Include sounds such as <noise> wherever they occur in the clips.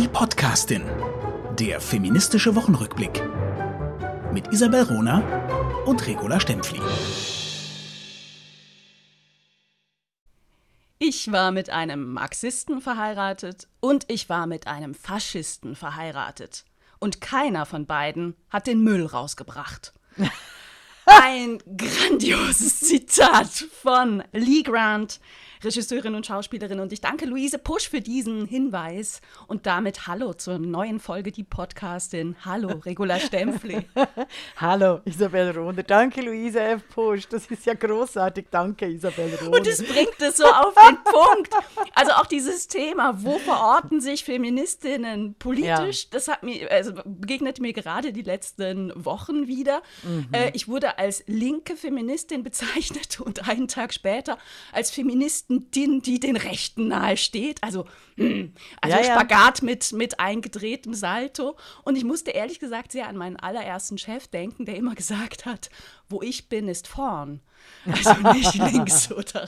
Die Podcastin. Der feministische Wochenrückblick. Mit Isabel Rona und Regula Stempfli. Ich war mit einem Marxisten verheiratet und ich war mit einem Faschisten verheiratet. Und keiner von beiden hat den Müll rausgebracht. <laughs> Ein grandioses Zitat von Lee Grant, Regisseurin und Schauspielerin. Und ich danke Luise Pusch für diesen Hinweis. Und damit Hallo zur neuen Folge Die Podcastin. Hallo, Regula Stempfli. <laughs> Hallo, Isabel Rohner. Danke, Luise F. Pusch. Das ist ja großartig. Danke, Isabel Rohner. Und es bringt es so auf den <laughs> Punkt. Also auch dieses Thema, wo verorten sich Feministinnen politisch? Ja. Das hat mir, also begegnet mir gerade die letzten Wochen wieder. Mhm. Äh, ich wurde als linke Feministin bezeichnet <laughs> und einen Tag später als Feministin Feministin, die den Rechten nahe steht. Also, <clears throat> also ja, Spagat ja. Mit, mit eingedrehtem Salto. Und ich musste ehrlich gesagt sehr an meinen allerersten Chef denken, der immer gesagt hat, wo ich bin, ist vorn. Also nicht <laughs> links oder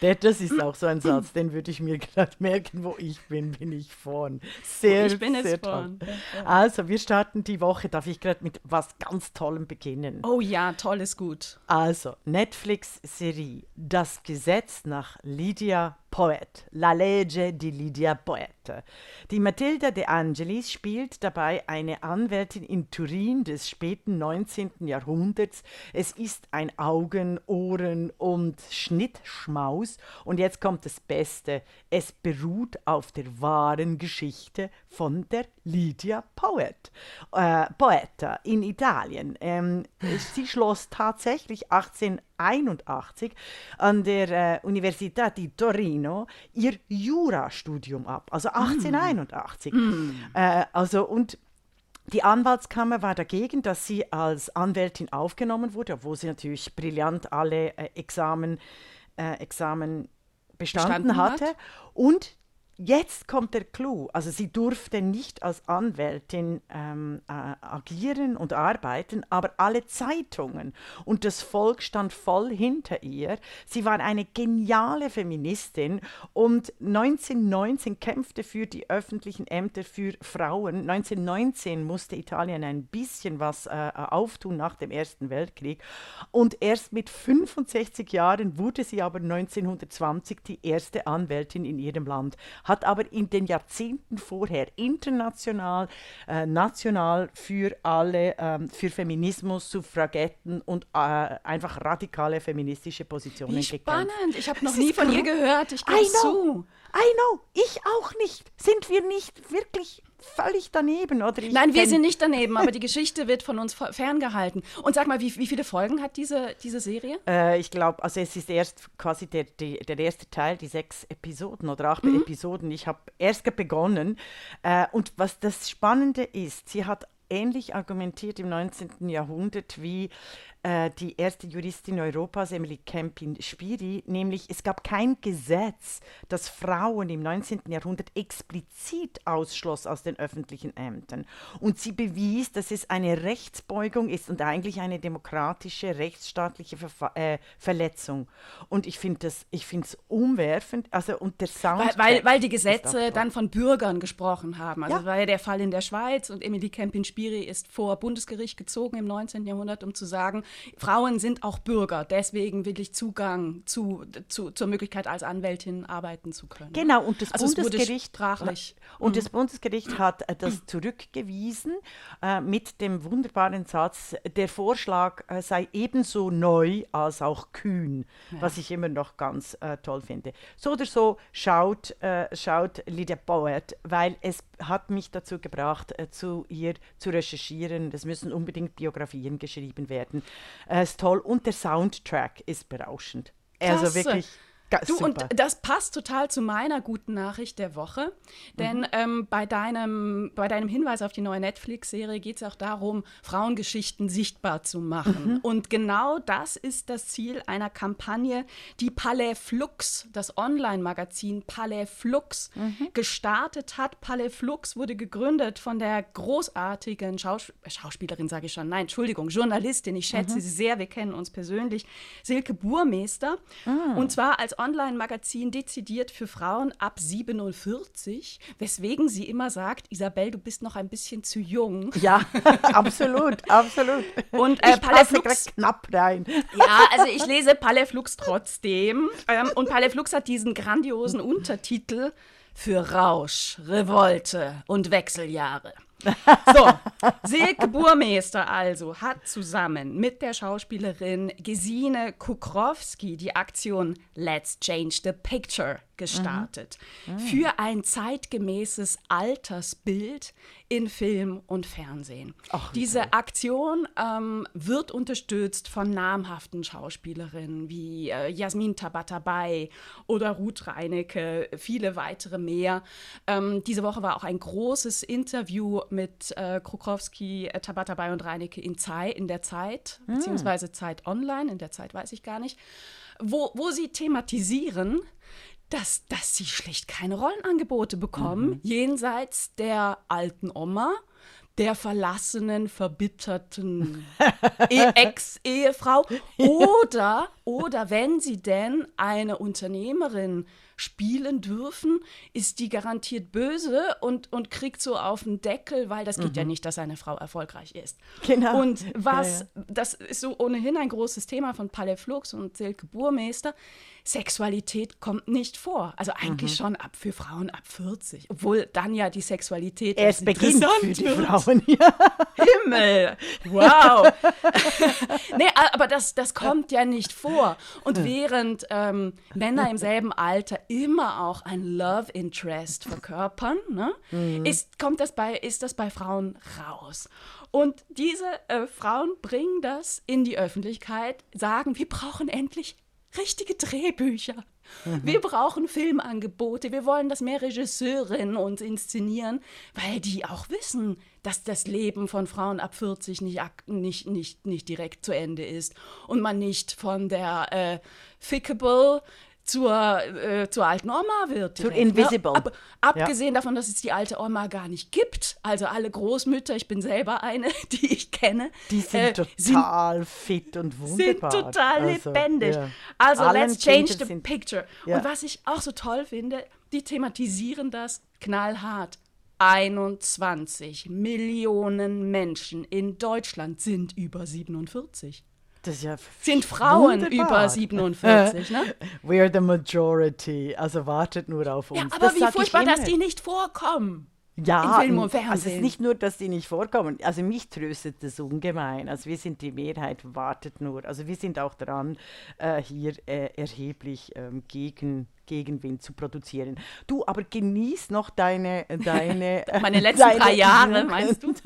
rechts. das ist auch so ein Satz, den würde ich mir gerade merken, wo ich bin, bin ich vorn. Sehr, ich bin sehr es vorn. Also, wir starten die Woche. Darf ich gerade mit was ganz Tollem beginnen? Oh ja, toll ist gut. Also, Netflix-Serie Das Gesetz nach Lydia Poet, La legge di Lydia Poet. Die Matilda de Angelis spielt dabei eine Anwältin in Turin des späten 19. Jahrhunderts. Es ist ein Augen-, Ohren- und Schnittschmaus. Und jetzt kommt das Beste. Es beruht auf der wahren Geschichte von der Lydia Poet, äh, Poeta in Italien. Ähm, sie schloss tatsächlich 18 1981 an der äh, Universität di Torino ihr Jurastudium ab, also 1881. Mm. Äh, also und die Anwaltskammer war dagegen, dass sie als Anwältin aufgenommen wurde, obwohl sie natürlich brillant alle äh, Examen, äh, Examen bestanden, bestanden hatte. Hat. Und Jetzt kommt der Clou. Also sie durfte nicht als Anwältin ähm, äh, agieren und arbeiten, aber alle Zeitungen und das Volk stand voll hinter ihr. Sie war eine geniale Feministin und 1919 kämpfte für die öffentlichen Ämter für Frauen. 1919 musste Italien ein bisschen was äh, auftun nach dem Ersten Weltkrieg und erst mit 65 Jahren wurde sie aber 1920 die erste Anwältin in ihrem Land aber in den Jahrzehnten vorher international, äh, national für alle, ähm, für Feminismus, Suffragetten und äh, einfach radikale feministische Positionen Wie spannend. Gekämpft. Ich habe noch nie von ihr gehört. Ich gebe zu. I know, ich auch nicht. Sind wir nicht wirklich völlig daneben? Oder Nein, wir sind nicht daneben, aber die <laughs> Geschichte wird von uns ferngehalten. Und sag mal, wie, wie viele Folgen hat diese, diese Serie? Äh, ich glaube, also es ist erst quasi der, die, der erste Teil, die sechs Episoden oder acht mhm. Episoden. Ich habe erst begonnen. Äh, und was das Spannende ist, sie hat ähnlich argumentiert im 19. Jahrhundert wie äh, die erste Juristin Europas, Emily Kempin-Spiri, nämlich es gab kein Gesetz, das Frauen im 19. Jahrhundert explizit ausschloss aus den öffentlichen Ämtern. Und sie bewies, dass es eine Rechtsbeugung ist und eigentlich eine demokratische, rechtsstaatliche Verfa äh, Verletzung. Und ich finde es umwerfend, also und der Sound. Weil, weil, weil die Gesetze dann von Bürgern gesprochen haben. Also ja. war ja der Fall in der Schweiz und Emily Kempin-Spiri ist vor Bundesgericht gezogen im 19. Jahrhundert, um zu sagen, Frauen sind auch Bürger, deswegen will ich Zugang zu, zu, zur Möglichkeit, als Anwältin arbeiten zu können. Genau, und das also Bundesgericht sprachlich. Und das mhm. Bundesgericht hat äh, das <clears throat> zurückgewiesen äh, mit dem wunderbaren Satz, der Vorschlag äh, sei ebenso neu als auch kühn, ja. was ich immer noch ganz äh, toll finde. So oder so schaut, äh, schaut Lydia Poet, weil es hat mich dazu gebracht, äh, zu ihr zu recherchieren. Es müssen unbedingt Biografien geschrieben werden. Äh, ist toll und der Soundtrack ist berauschend. Also Klasse. Also wirklich Du, Super. und das passt total zu meiner guten Nachricht der Woche. Denn mhm. ähm, bei, deinem, bei deinem Hinweis auf die neue Netflix-Serie geht es auch darum, Frauengeschichten sichtbar zu machen. Mhm. Und genau das ist das Ziel einer Kampagne, die Palais Flux, das Online-Magazin Palais Flux, mhm. gestartet hat. Palais Flux wurde gegründet von der großartigen Schaus Schauspielerin, sage ich schon, nein, Entschuldigung, Journalistin, ich schätze mhm. sie sehr, wir kennen uns persönlich, Silke Burmeister. Ah. Und zwar als Online-Magazin dezidiert für Frauen ab 47, weswegen sie immer sagt, Isabel, du bist noch ein bisschen zu jung. Ja, <laughs> absolut, absolut. Und äh, ich passe knapp rein. Ja, also ich lese Paleflux trotzdem. Ähm, und Paleflux hat diesen grandiosen Untertitel für Rausch, Revolte und Wechseljahre. So, Silke Burmeister also hat zusammen mit der Schauspielerin Gesine Kukrowski die Aktion Let's Change the Picture gestartet. Mhm. Mhm. Für ein zeitgemäßes Altersbild in Film und Fernsehen. Ach, Diese. Aktion ähm, wird unterstützt von namhaften Schauspielerinnen wie äh, Jasmin Tabatabai oder Ruth Reinecke, viele weitere mehr. Ähm, diese Woche war auch ein großes Interview mit äh, Krukowski, äh, Tabatabai und Reinecke in, Zeit, in der Zeit, mhm. beziehungsweise Zeit Online, in der Zeit weiß ich gar nicht, wo, wo sie thematisieren, dass, dass sie schlicht keine Rollenangebote bekommen, mhm. jenseits der alten Oma, der verlassenen, verbitterten <laughs> Ex-Ehefrau oder, oder wenn sie denn eine Unternehmerin spielen dürfen, ist die garantiert böse und, und kriegt so auf den Deckel, weil das geht mhm. ja nicht, dass eine Frau erfolgreich ist. Genau. Und was, ja, ja. das ist so ohnehin ein großes Thema von Palle Flux und Silke Burmeister, Sexualität kommt nicht vor. Also eigentlich mhm. schon ab für Frauen ab 40. Obwohl dann ja die Sexualität erst beginnt für die wird. Frauen. Ja. <laughs> Himmel! Wow! <laughs> nee, aber das, das kommt ja nicht vor. Und während ähm, Männer im selben Alter immer auch ein Love Interest verkörpern, ne, mhm. ist, kommt das bei, ist das bei Frauen raus. Und diese äh, Frauen bringen das in die Öffentlichkeit, sagen, wir brauchen endlich richtige Drehbücher. Mhm. Wir brauchen Filmangebote. Wir wollen, dass mehr Regisseurinnen uns inszenieren, weil die auch wissen, dass das Leben von Frauen ab 40 nicht, nicht, nicht, nicht direkt zu Ende ist und man nicht von der äh, Fickable zur, äh, zur alten Oma wird. Zu ne? Invisible. Ab, abgesehen ja. davon, dass es die alte Oma gar nicht gibt. Also alle Großmütter, ich bin selber eine, <laughs> die ich kenne. Die sind äh, total sind, fit und wunderbar. Sind total also, lebendig. Ja. Also Allen let's change the picture. Ja. Und was ich auch so toll finde, die thematisieren das knallhart. 21 Millionen Menschen in Deutschland sind über 47. Das ist ja sind Frauen wunderbar. über 47, ne? <laughs> We're the majority. Also wartet nur auf uns. Ja, aber das wie furchtbar, dass die nicht vorkommen. Ja, Film und Fernsehen. also es ist nicht nur, dass die nicht vorkommen. Also mich tröstet das ungemein. Also wir sind die Mehrheit, wartet nur. Also wir sind auch dran, äh, hier äh, erheblich ähm, gegen Gegenwind zu produzieren. Du, aber genieß noch deine, deine <laughs> meine letzten deine drei Jahre, meinst du? <laughs>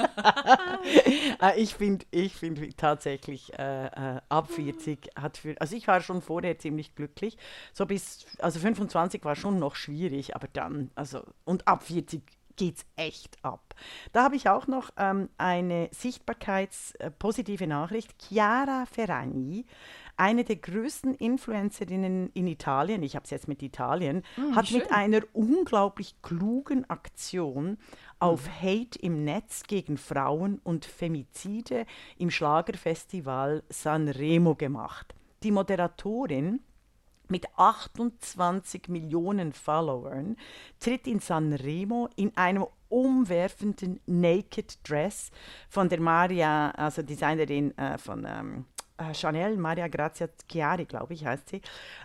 Äh, ich finde, ich finde tatsächlich äh, äh, ab 40 hat für, also ich war schon vorher ziemlich glücklich, so bis, also 25 war schon noch schwierig, aber dann, also und ab 40 geht es echt ab. Da habe ich auch noch ähm, eine sichtbarkeitspositive äh, Nachricht. Chiara Ferragni eine der größten Influencerinnen in Italien, ich habe es jetzt mit Italien, mm, hat schön. mit einer unglaublich klugen Aktion auf mhm. Hate im Netz gegen Frauen und Femizide im Schlagerfestival Sanremo gemacht. Die Moderatorin mit 28 Millionen Followern tritt in Sanremo in einem umwerfenden Naked Dress von der Maria, also Designerin äh, von ähm, äh, Chanel Maria Grazia Chiari, glaube ich, heißt sie,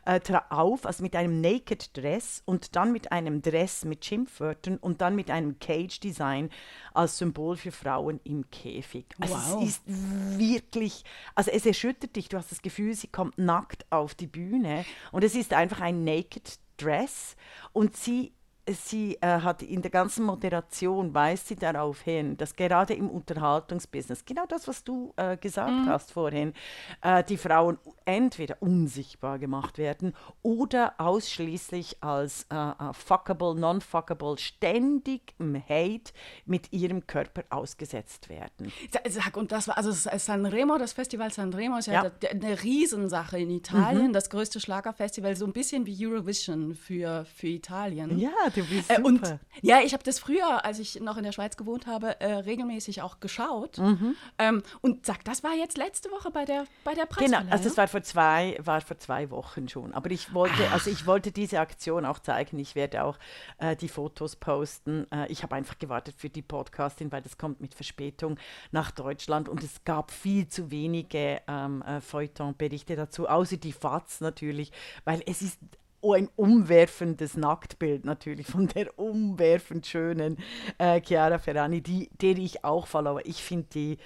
äh, auf, also mit einem Naked Dress und dann mit einem Dress mit Schimpfwörtern und dann mit einem Cage-Design als Symbol für Frauen im Käfig. Also wow. es ist wirklich, also es erschüttert dich, du hast das Gefühl, sie kommt nackt auf die Bühne und es ist einfach ein Naked Dress und sie sie äh, hat in der ganzen Moderation weist sie darauf hin, dass gerade im Unterhaltungsbusiness, genau das, was du äh, gesagt mhm. hast vorhin, äh, die Frauen entweder unsichtbar gemacht werden oder ausschließlich als äh, äh, fuckable, non-fuckable, ständig im Hate mit ihrem Körper ausgesetzt werden. Sag, und das war, also Sanremo, das Festival Sanremo ist ja, ja. eine Riesensache in Italien, mhm. das größte Schlagerfestival, so ein bisschen wie Eurovision für, für Italien. Ja, du du bist Äh, und ja, ich habe das früher, als ich noch in der Schweiz gewohnt habe, äh, regelmäßig auch geschaut. Mhm. Ähm, und sag, das war jetzt letzte Woche bei der, bei der Genau, also das war vor zwei, war vor zwei Wochen schon. Aber ich wollte, also ich wollte diese Aktion auch zeigen. Ich werde auch äh, die Fotos posten. Äh, ich habe einfach gewartet für die Podcastin, weil das kommt mit Verspätung nach Deutschland und es gab viel zu wenige ähm, äh, Feuilleton-Berichte dazu, außer die FAZ natürlich, weil es ist oh, ein umwerfendes Nacktbild natürlich von der umwerfend schönen äh, Chiara Ferrani, die, der ich auch followe. Ich finde die,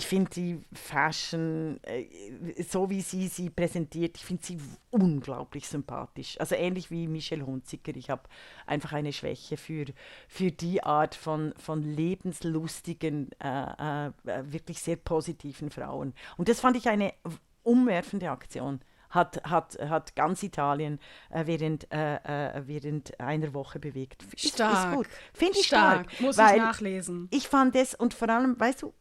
find die Fashion, äh, so wie sie sie präsentiert, ich finde sie unglaublich sympathisch. Also ähnlich wie Michelle Hunziker. Ich habe einfach eine Schwäche für, für die Art von, von lebenslustigen, äh, äh, wirklich sehr positiven Frauen. Und das fand ich eine umwerfende Aktion hat, hat, hat ganz Italien äh, während, äh, äh, während einer Woche bewegt. Ist, Stark. Ist gut. Finde ich Stark. stark. Muss weil ich nachlesen. Ich fand es und vor allem, weißt du,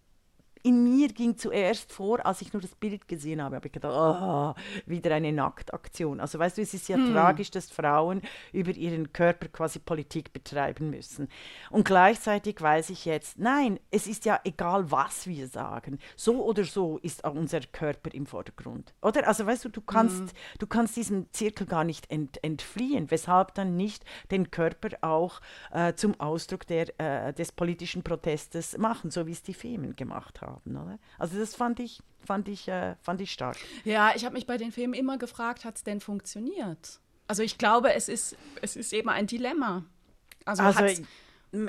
in mir ging zuerst vor, als ich nur das Bild gesehen habe, habe ich gedacht, oh, wieder eine Nacktaktion. Also weißt du, es ist ja tragisch, dass Frauen über ihren Körper quasi Politik betreiben müssen. Und gleichzeitig weiß ich jetzt, nein, es ist ja egal, was wir sagen. So oder so ist auch unser Körper im Vordergrund. Oder? Also weißt du, du kannst, du kannst diesem Zirkel gar nicht ent, entfliehen, weshalb dann nicht den Körper auch äh, zum Ausdruck der, äh, des politischen Protestes machen, so wie es die Femen gemacht haben. Oder? Also das fand ich, fand ich, äh, fand ich stark. Ja, ich habe mich bei den Filmen immer gefragt, hat es denn funktioniert? Also ich glaube, es ist, es ist eben ein Dilemma. Also, Also,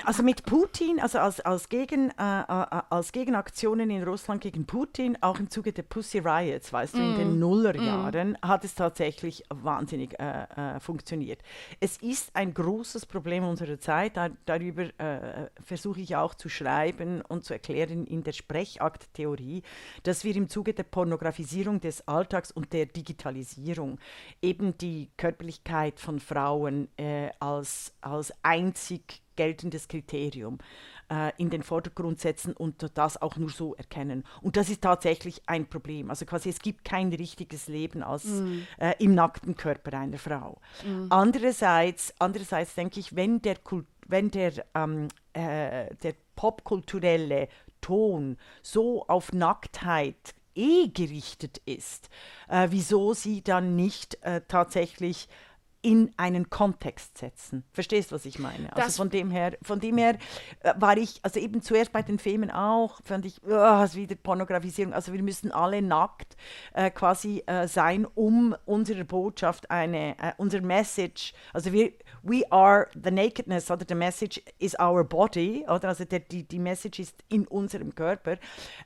also mit Putin, also als, als, Gegen, äh, äh, als Gegenaktionen in Russland gegen Putin, auch im Zuge der Pussy Riots, weißt du, in den Nullerjahren, hat es tatsächlich wahnsinnig äh, äh, funktioniert. Es ist ein großes Problem unserer Zeit, da, darüber äh, versuche ich auch zu schreiben und zu erklären in der Sprechakttheorie, dass wir im Zuge der Pornografisierung des Alltags und der Digitalisierung eben die Körperlichkeit von Frauen äh, als, als einzig geltendes Kriterium äh, in den Vordergrund setzen und das auch nur so erkennen. Und das ist tatsächlich ein Problem. Also quasi es gibt kein richtiges Leben als äh, im nackten Körper einer Frau. Andererseits, andererseits denke ich, wenn der, Kult, wenn der, ähm, äh, der popkulturelle Ton so auf Nacktheit eh gerichtet ist, äh, wieso sie dann nicht äh, tatsächlich in einen Kontext setzen. Verstehst du, was ich meine? Also Das- von dem her, von dem her äh, war ich, also eben zuerst bei den Filmen auch, fand ich, oh, ist wieder Pornografisierung. Also wir müssen alle nackt äh, quasi äh, sein, um unsere Botschaft, eine, äh, unser Message, also wir, we are the nakedness, oder the message is our body, oder also der, die, die Message ist in unserem Körper,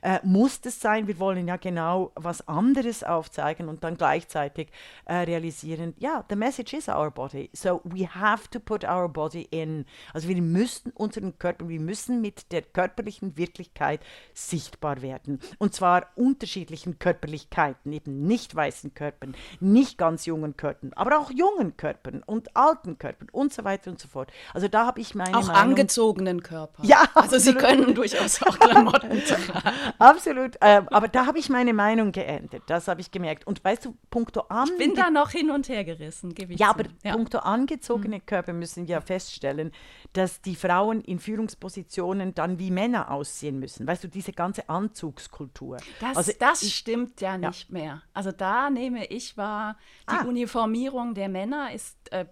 äh, muss das sein. Wir wollen ja genau was anderes aufzeigen und dann gleichzeitig äh, realisieren, ja, the message is our body. So we have to put our body in. Also wir müssen unseren Körper, wir müssen mit der körperlichen Wirklichkeit sichtbar werden. Und zwar unterschiedlichen Körperlichkeiten, eben nicht weißen Körpern, nicht ganz jungen Körpern, aber auch jungen Körpern und alten Körpern und so weiter und so fort. Also da habe ich meine auch Meinung. angezogenen Körper. Ja, Also sie absolut. können durchaus auch Klamotten <laughs> tragen. Absolut. Ähm, aber da habe ich meine Meinung geändert. Das habe ich gemerkt. Und weißt du, punkto an. Bin da noch hin und her gerissen, gebe ich Ja, zu. Aber punkto angezogene Mhm. Körper müssen wir ja feststellen, dass die Frauen in Führungspositionen dann wie Männer aussehen müssen. Weißt du, diese ganze Anzugskultur. Das, also das ich- stimmt ja nicht mehr. Also da nehme ich wahr, die Ah. Uniformierung der Männer ist äh,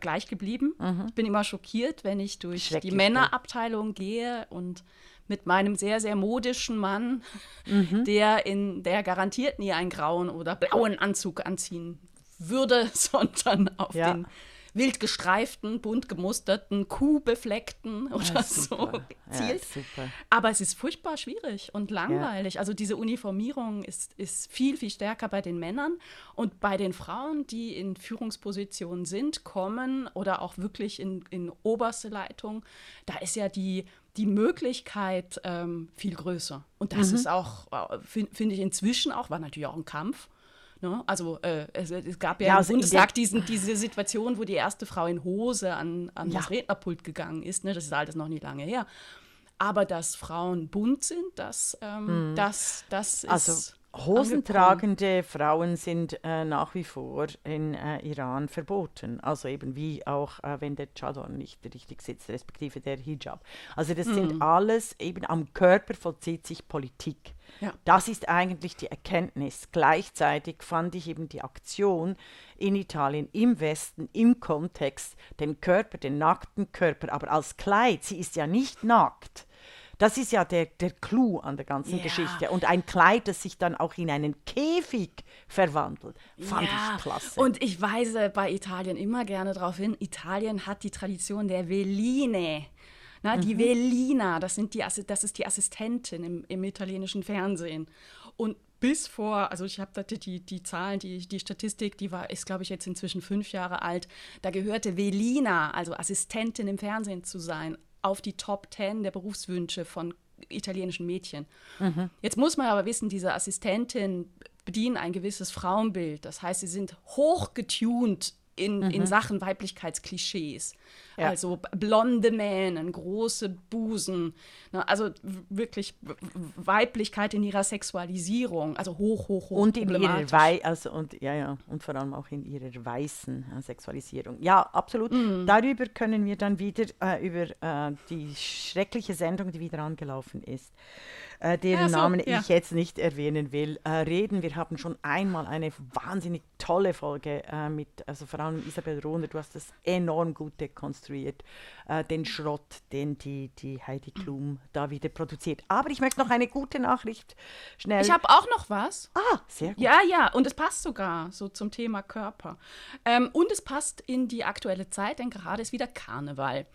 gleich geblieben. Ich bin immer schockiert, wenn ich durch die Mhm. Männerabteilung gehe und mit meinem sehr, sehr modischen Mann, Mhm. der in der garantiert nie einen grauen oder blauen Anzug anziehen würde, <laughs> sondern auf Ja. den wild gestreiften, bunt gemusterten, kuhbefleckten oder Ja, so super. Ja. Aber es ist furchtbar schwierig und langweilig. Also diese Uniformierung ist, ist viel, viel stärker bei den Männern und bei den Frauen, die in Führungspositionen sind, kommen oder auch wirklich in, in oberste Leitung, da ist ja die, die Möglichkeit ähm, viel größer. Und das Mhm. ist auch, äh, fin- finde ich inzwischen auch, war natürlich auch ein Kampf. Ne? Also äh, es, es gab ja, Ja, im also Bundestag diesen, diese Situation, wo die erste Frau in Hose an, an Ja. das Rednerpult gegangen ist. Ne? Das ist alles noch nicht lange her. Aber dass Frauen bunt sind, das, ähm, das, das ist. Also Hosentragende Frauen sind äh, nach wie vor in äh, Iran verboten. Also eben wie auch, äh, wenn der Chador nicht richtig sitzt, respektive der Hijab. Also das mhm. sind alles, eben am Körper vollzieht sich Politik. Ja. Das ist eigentlich die Erkenntnis. Gleichzeitig fand ich eben die Aktion in Italien im Westen im Kontext den Körper, den nackten Körper, aber als Kleid. Sie ist ja nicht nackt. Das ist ja der, der Clou an der ganzen ja. Geschichte. Und ein Kleid, das sich dann auch in einen Käfig verwandelt, fand ja. ich klasse. Und ich weise bei Italien immer gerne darauf hin, Italien hat die Tradition der Veline. Na, die mhm. Velina, das, sind die, das ist die Assistentin im, im italienischen Fernsehen. Und bis vor, also ich habe die, die Zahlen, die, die Statistik, die war, ist, glaube ich, jetzt inzwischen fünf Jahre alt. Da gehörte Velina, also Assistentin im Fernsehen zu sein, auf die Top Ten der Berufswünsche von italienischen Mädchen. Mhm. Jetzt muss man aber wissen, diese Assistentin bedienen ein gewisses Frauenbild. Das heißt, sie sind hochgetunt in, mhm. in Sachen Weiblichkeitsklischees. Ja. Also blonde Mähnen, große Busen, ne, also wirklich Weiblichkeit in ihrer Sexualisierung, also hoch, hoch, hoch und in ihrer Wei also und ja ja und vor allem auch in ihrer weißen äh, Sexualisierung. Ja, absolut. Mhm. Darüber können wir dann wieder äh, über äh, die schreckliche Sendung, die wieder angelaufen ist äh, deren so, Namen ja. ich jetzt nicht erwähnen will, äh, reden. Wir haben schon einmal eine wahnsinnig tolle Folge äh, mit, also vor allem Isabel Rohner, du hast das enorm gut dekonstruiert, äh, den Schrott, den die, die Heidi Klum da wieder produziert. Aber ich möchte noch eine gute Nachricht schnell. Ich habe auch noch was. Ah, sehr gut. Ja, ja, und es passt sogar so zum Thema Körper. Ähm, und es passt in die aktuelle Zeit, denn gerade ist wieder Karneval.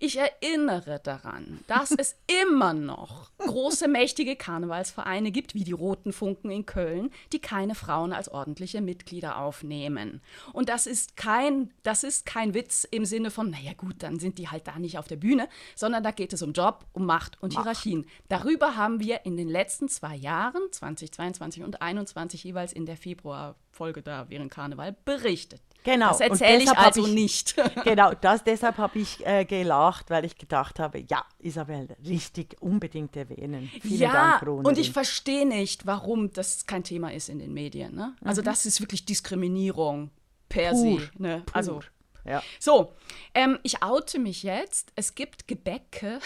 Ich erinnere daran, dass es <laughs> immer noch große, mächtige Karnevalsvereine gibt, wie die Roten Funken in Köln, die keine Frauen als ordentliche Mitglieder aufnehmen. Und das ist kein, das ist kein Witz im Sinne von, naja gut, dann sind die halt da nicht auf der Bühne, sondern da geht es um Job, um Macht und Macht. Hierarchien. Darüber haben wir in den letzten zwei Jahren, 2022 und 2021 jeweils in der Februarfolge da während Karneval, berichtet. Genau. Das erzähle ich also ich, nicht. <laughs> genau, das, deshalb habe ich äh, gelacht, weil ich gedacht habe, ja, Isabel, richtig unbedingt erwähnen. Vielen ja, Dank, Ronerin. und ich verstehe nicht, warum das kein Thema ist in den Medien. Ne? Also mhm. das ist wirklich Diskriminierung per Pur. se. Ne? Pur. Also ja. So, ähm, ich oute mich jetzt. Es gibt Gebäcke,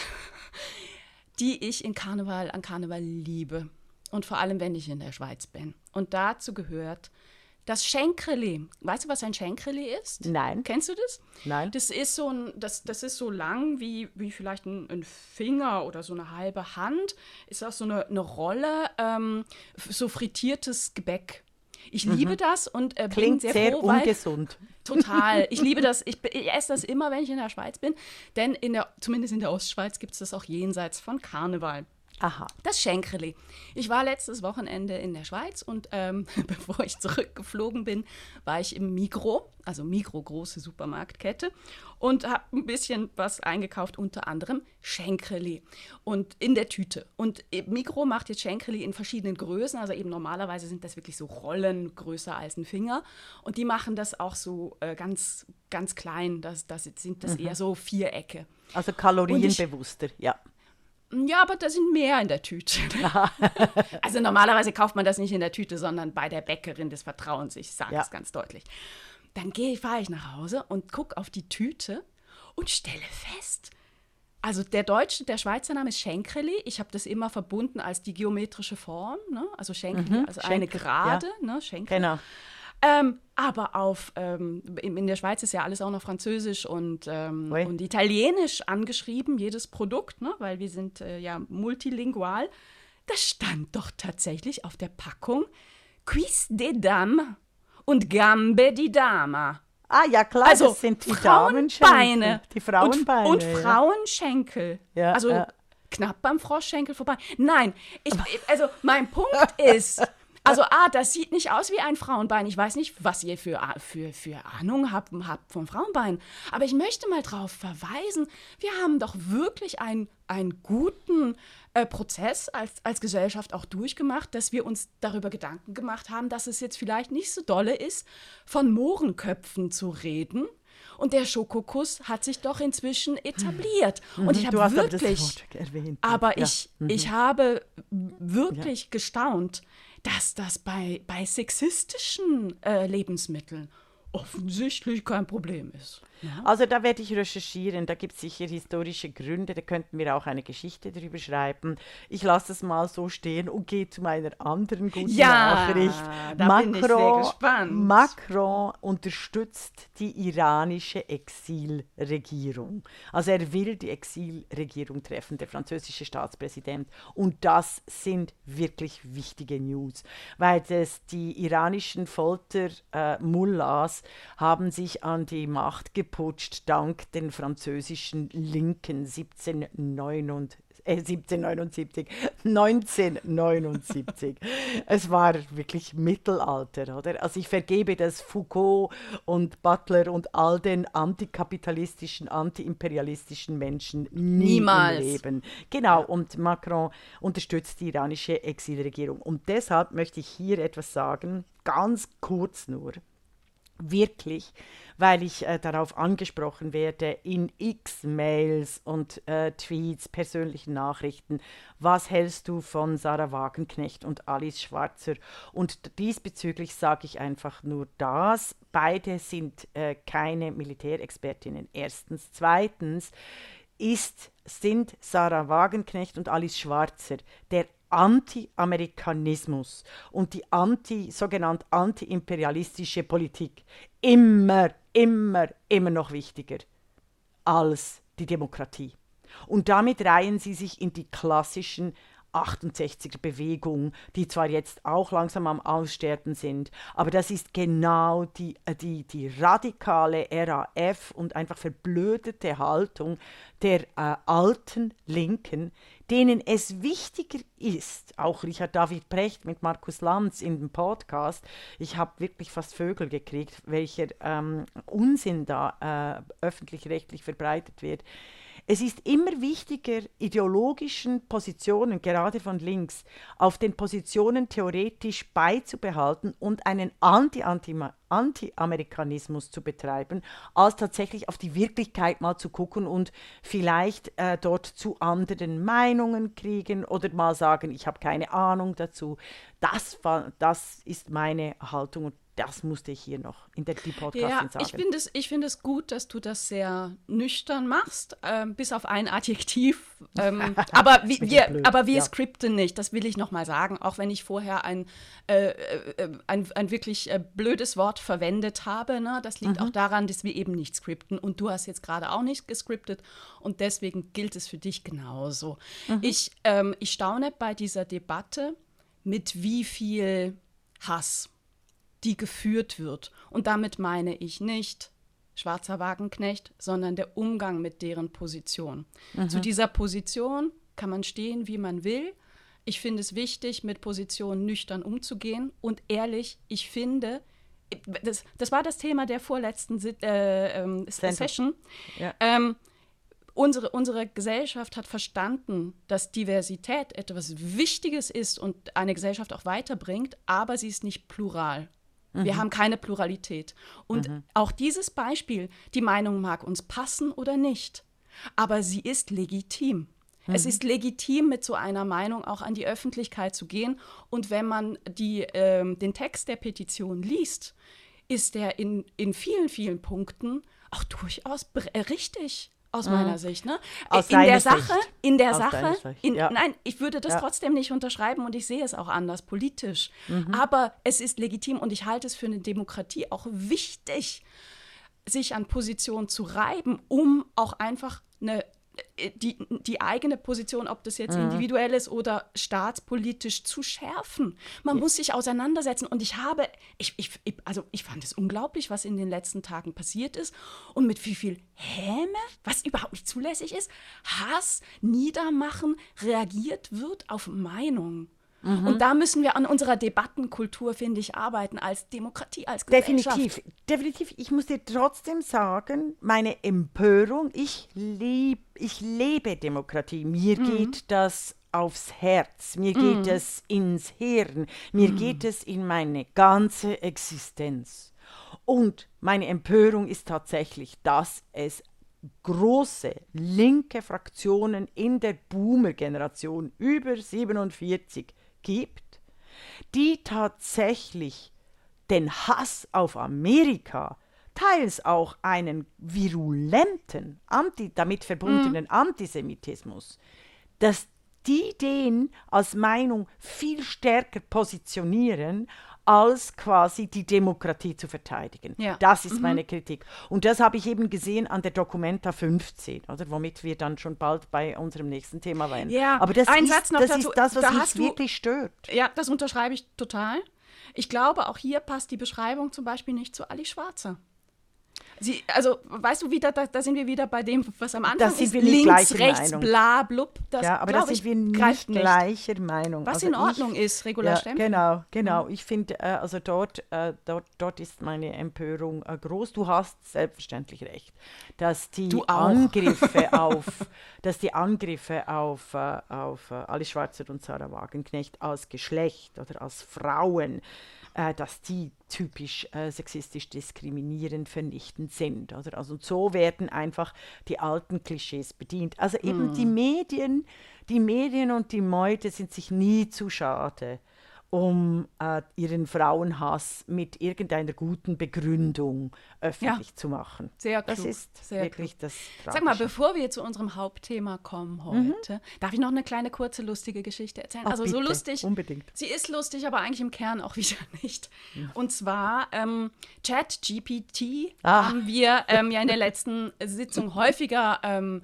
<laughs> die ich in Karneval, an Karneval liebe. Und vor allem, wenn ich in der Schweiz bin. Und dazu gehört das Schenkreli. Weißt du, was ein Schenkreli ist? Nein. Kennst du das? Nein. Das ist so, ein, das, das ist so lang wie, wie vielleicht ein, ein Finger oder so eine halbe Hand. Ist auch so eine, eine Rolle, ähm, so frittiertes Gebäck. Ich mhm. liebe das und äh, klingt sehr, sehr froh, ungesund. Total. <laughs> Ich liebe das. Ich, ich, esse das immer, wenn ich in der Schweiz bin, denn in der, zumindest in der Ostschweiz gibt es das auch jenseits von Karneval. Aha. Das Schenkreli. Ich war letztes Wochenende in der Schweiz und ähm, <laughs> bevor ich zurückgeflogen bin, war ich im Migro, also Migro, große Supermarktkette, und habe ein bisschen was eingekauft, unter anderem Schenkreli und in der Tüte. Und äh, Migro macht jetzt Schenkreli in verschiedenen Größen, also eben normalerweise sind das wirklich so Rollen größer als ein Finger und die machen das auch so äh, ganz, ganz klein, das, das sind das mhm. eher so Vierecke. Also kalorienbewusster, ja. Ja, aber da sind mehr in der Tüte. <laughs> also normalerweise kauft man das nicht in der Tüte, sondern bei der Bäckerin des Vertrauens. Ich sage es ganz deutlich. Dann gehe, fahre ich nach Hause und gucke auf die Tüte und stelle fest, also der deutsche, der Schweizer Name ist Schenkreli. Ich habe das immer verbunden als die geometrische Form, ne? also Schenkreli, mhm, also Schenk, eine Gerade, ja. ne? Schenkreli. Genau. Ähm, aber auf, ähm, in, in, der Schweiz ist ja alles auch noch Französisch und, ähm, und Italienisch angeschrieben, jedes Produkt, ne? weil wir sind äh, ja multilingual. Da stand doch tatsächlich auf der Packung Quis de Dame und Gambe di Dama. Ah ja, klar, also, das sind die Frauenbeine. Die Frauenbeine. Und, und Frauenschenkel. Ja, also ja. knapp beim Froschschenkel vorbei. Nein, ich, also mein Punkt <laughs> ist, also A, das sieht nicht aus wie ein Frauenbein. Ich weiß nicht, was ihr für, für, für Ahnung habt, habt vom Frauenbein. Aber ich möchte mal darauf verweisen, wir haben doch wirklich einen, einen guten äh, Prozess als, als Gesellschaft auch durchgemacht, dass wir uns darüber Gedanken gemacht haben, dass es jetzt vielleicht nicht so dolle ist, von Mohrenköpfen zu reden. Und der Schokokuss hat sich doch inzwischen etabliert. Mhm. Und ich habe wirklich, aber, erwähnt, aber ja. ich, mhm. ich habe wirklich ja. gestaunt, dass das bei, bei sexistischen äh, Lebensmitteln offensichtlich kein Problem ist. Ja. Also da werde ich recherchieren, da gibt es sicher historische Gründe, da könnten wir auch eine Geschichte drüber schreiben. Ich lasse es mal so stehen und gehe zu meiner anderen guten ja, Nachricht. Da Macron, bin ich sehr gespannt. Macron unterstützt die iranische Exilregierung. Also er will die Exilregierung treffen, der französische Staatspräsident. Und das sind wirklich wichtige News, weil das, die iranischen Foltermullahs äh, haben sich an die Macht gebracht geputscht dank den französischen Linken 1779. Äh, 1779, 1979. es war wirklich Mittelalter, oder? Also ich vergebe das Foucault und Butler und all den antikapitalistischen, antiimperialistischen Menschen nie Niemals. Leben. Genau, und Macron unterstützt die iranische Exilregierung. Und deshalb möchte ich hier etwas sagen, ganz kurz nur wirklich, weil ich äh, darauf angesprochen werde in X-Mails und äh, Tweets, persönlichen Nachrichten. Was hältst du von Sarah Wagenknecht und Alice Schwarzer? Und diesbezüglich sage ich einfach nur das. Beide sind äh, keine Militärexpertinnen. Erstens. Zweitens ist, sind Sarah Wagenknecht und Alice Schwarzer der Anti-Amerikanismus und die anti, sogenannte anti-imperialistische Politik immer, immer, immer noch wichtiger als die Demokratie. Und damit reihen sie sich in die klassischen 68er Bewegung, die zwar jetzt auch langsam am Aussterben sind, aber das ist genau die, äh, die, die radikale RAF und einfach verblödete Haltung der äh, alten Linken, denen es wichtiger ist, auch Richard David Brecht mit Markus Lanz in dem Podcast, ich habe wirklich fast Vögel gekriegt, welcher ähm, Unsinn da äh, öffentlich-rechtlich verbreitet wird, es ist immer wichtiger, ideologischen Positionen, gerade von links, auf den Positionen theoretisch beizubehalten und einen Anti-Amerikanismus zu betreiben, als tatsächlich auf die Wirklichkeit mal zu gucken und vielleicht äh, dort zu anderen Meinungen kriegen oder mal sagen, ich habe keine Ahnung dazu. Das, das ist meine Haltung und das musste ich hier noch in der die Podcast ja, sagen. Ich finde es, find es gut, dass du das sehr nüchtern machst, ähm, bis auf ein Adjektiv. <laughs> Ähm, aber, wie, wir, aber wir ja. skripten nicht, das will ich noch mal sagen, auch wenn ich vorher ein, äh, äh, ein, ein wirklich äh, blödes Wort verwendet habe. Ne? Das liegt mhm. auch daran, dass wir eben nicht skripten und du hast jetzt gerade auch nicht geskriptet und deswegen gilt es für dich genauso. Mhm. Ich, ähm, ich staune bei dieser Debatte, mit wie viel Hass die geführt wird. Und damit meine ich nicht schwarzer Wagenknecht, sondern der Umgang mit deren Position. Mhm. Zu dieser Position kann man stehen, wie man will. Ich finde es wichtig, mit Positionen nüchtern umzugehen. Und ehrlich, ich finde, das, das war das Thema der vorletzten äh, ähm, Session. Ja. Ähm, unsere, unsere Gesellschaft hat verstanden, dass Diversität etwas Wichtiges ist und eine Gesellschaft auch weiterbringt, aber sie ist nicht plural. Mhm. Wir haben keine Pluralität. Und mhm. auch dieses Beispiel, die Meinung mag uns passen oder nicht, aber sie ist legitim. Mhm. Es ist legitim, mit so einer Meinung auch an die Öffentlichkeit zu gehen. Und wenn man die, äh, den Text der Petition liest, ist der in, in vielen, vielen Punkten auch durchaus richtig aus mhm. meiner Sicht. Ne? Aus in der Sache, Sicht. in der aus Sache, in, ja. nein, ich würde das ja. trotzdem nicht unterschreiben und ich sehe es auch anders politisch. Mhm. Aber es ist legitim und ich halte es für eine Demokratie auch wichtig, sich an Positionen zu reiben, um auch einfach eine die, die eigene Position, ob das jetzt mhm. individuell ist oder staatspolitisch, zu schärfen. Man ja. muss sich auseinandersetzen. Und ich habe, ich, ich, also ich fand es unglaublich, was in den letzten Tagen passiert ist und mit wie viel Häme, was überhaupt nicht zulässig ist, Hass, Niedermachen reagiert wird auf Meinung. Mhm. Und da müssen wir an unserer Debattenkultur, finde ich, arbeiten als Demokratie, als Gesellschaft. Definitiv, definitiv. Ich muss dir trotzdem sagen, meine Empörung, ich, lieb, ich lebe Demokratie. Mir mhm. geht das aufs Herz, mir geht mhm. es ins Hirn, mir mhm. geht es in meine ganze Existenz. Und meine Empörung ist tatsächlich, dass es große linke Fraktionen in der Boomer-Generation über 47 gibt, die tatsächlich den Hass auf Amerika, teils auch einen virulenten, anti, damit verbundenen Antisemitismus, dass die den als Meinung viel stärker positionieren, als quasi die Demokratie zu verteidigen. Ja. Das ist meine Kritik. Und das habe ich eben gesehen an der Documenta 15, oder womit wir dann schon bald bei unserem nächsten Thema wären. Ja, Aber das, ein ist, Satz noch das dazu. ist das, was Da mich du- wirklich stört. Ja, das unterschreibe ich total. Ich glaube, auch hier passt die Beschreibung zum Beispiel nicht zu Ali Schwarzer. Sie, also, weißt du, wieder, da, da sind wir wieder bei dem, was am Anfang Da sind ist. wir nicht Links, rechts, Meinung. bla, blub. Das, ja, aber da glaub sind ich, wir nicht gleicher Meinung. Was Also in ich- Ordnung ist, regulär Ja, Stempel. genau, genau. Ich finde, äh, also dort, äh, dort, dort ist meine Empörung äh, groß. Du hast selbstverständlich recht, dass die. Angriffe <laughs> auf, dass die Angriffe auf, äh, auf äh, Ali Schwarzer und Sarah Wagenknecht als Geschlecht oder als Frauen, äh, dass die typisch äh, sexistisch diskriminierend, vernichtend sind. Oder? Also und so werden einfach die alten Klischees bedient. Also eben die Medien, die Medien und die Meute sind sich nie zu schade, um äh, ihren Frauenhass mit irgendeiner guten Begründung öffentlich zu machen. Sehr Das klug, ist sehr wirklich das Sag mal, Tragische. bevor wir zu unserem Hauptthema kommen heute, darf ich noch eine kleine kurze lustige Geschichte erzählen? Ach, also so bitte, lustig. unbedingt. Sie ist lustig, aber eigentlich im Kern auch wieder <laughs> nicht. Und zwar ähm, ChatGPT Ah. haben wir ähm, ja in der letzten Sitzung häufiger ähm,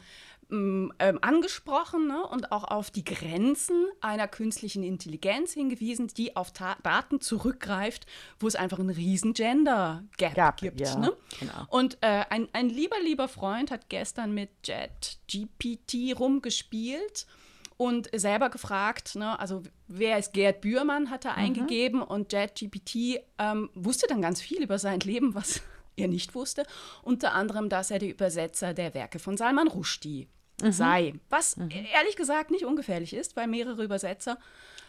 ähm, angesprochen ne? und auch auf die Grenzen einer künstlichen Intelligenz hingewiesen, die auf Ta Daten zurückgreift, wo es einfach einen riesen Gender-Gap Gap, gibt. ja, ne? genau. Und äh, ein, ein lieber, lieber Freund hat gestern mit JetGPT rumgespielt und selber gefragt, ne, also wer ist Gerd Bührmann, hat er Mhm. eingegeben und JetGPT ähm, wusste dann ganz viel über sein Leben, was <laughs> er nicht wusste. Unter anderem, dass er der Übersetzer der Werke von Salman Rushdie Mhm. sei. Was ehrlich gesagt nicht ungefährlich ist, weil mehrere Übersetzer,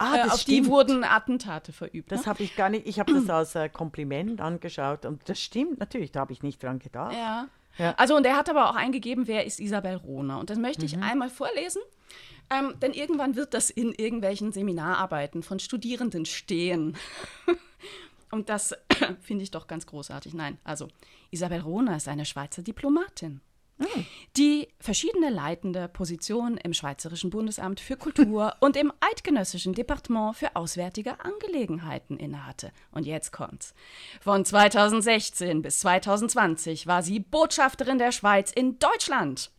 Ah, äh, auf die stimmt. wurden Attentate verübt. Das ne? habe ich gar nicht, ich habe das <clears throat> als äh, Kompliment angeschaut und das stimmt natürlich, da habe ich nicht dran gedacht. Ja. Ja. Also, und er hat aber auch eingegeben, wer ist Isabel Rohner. Und das möchte Mhm. ich einmal vorlesen, ähm, denn irgendwann wird das in irgendwelchen Seminararbeiten von Studierenden stehen. <laughs> und das <clears throat> finde ich doch ganz großartig. Nein, also, Isabel Rohner ist eine Schweizer Diplomatin. Die verschiedene leitende Positionen im Schweizerischen Bundesamt für Kultur <laughs> und im Eidgenössischen Departement für Auswärtige Angelegenheiten innehatte. Und jetzt kommt's. Von 2016 bis 2020 war sie Botschafterin der Schweiz in Deutschland.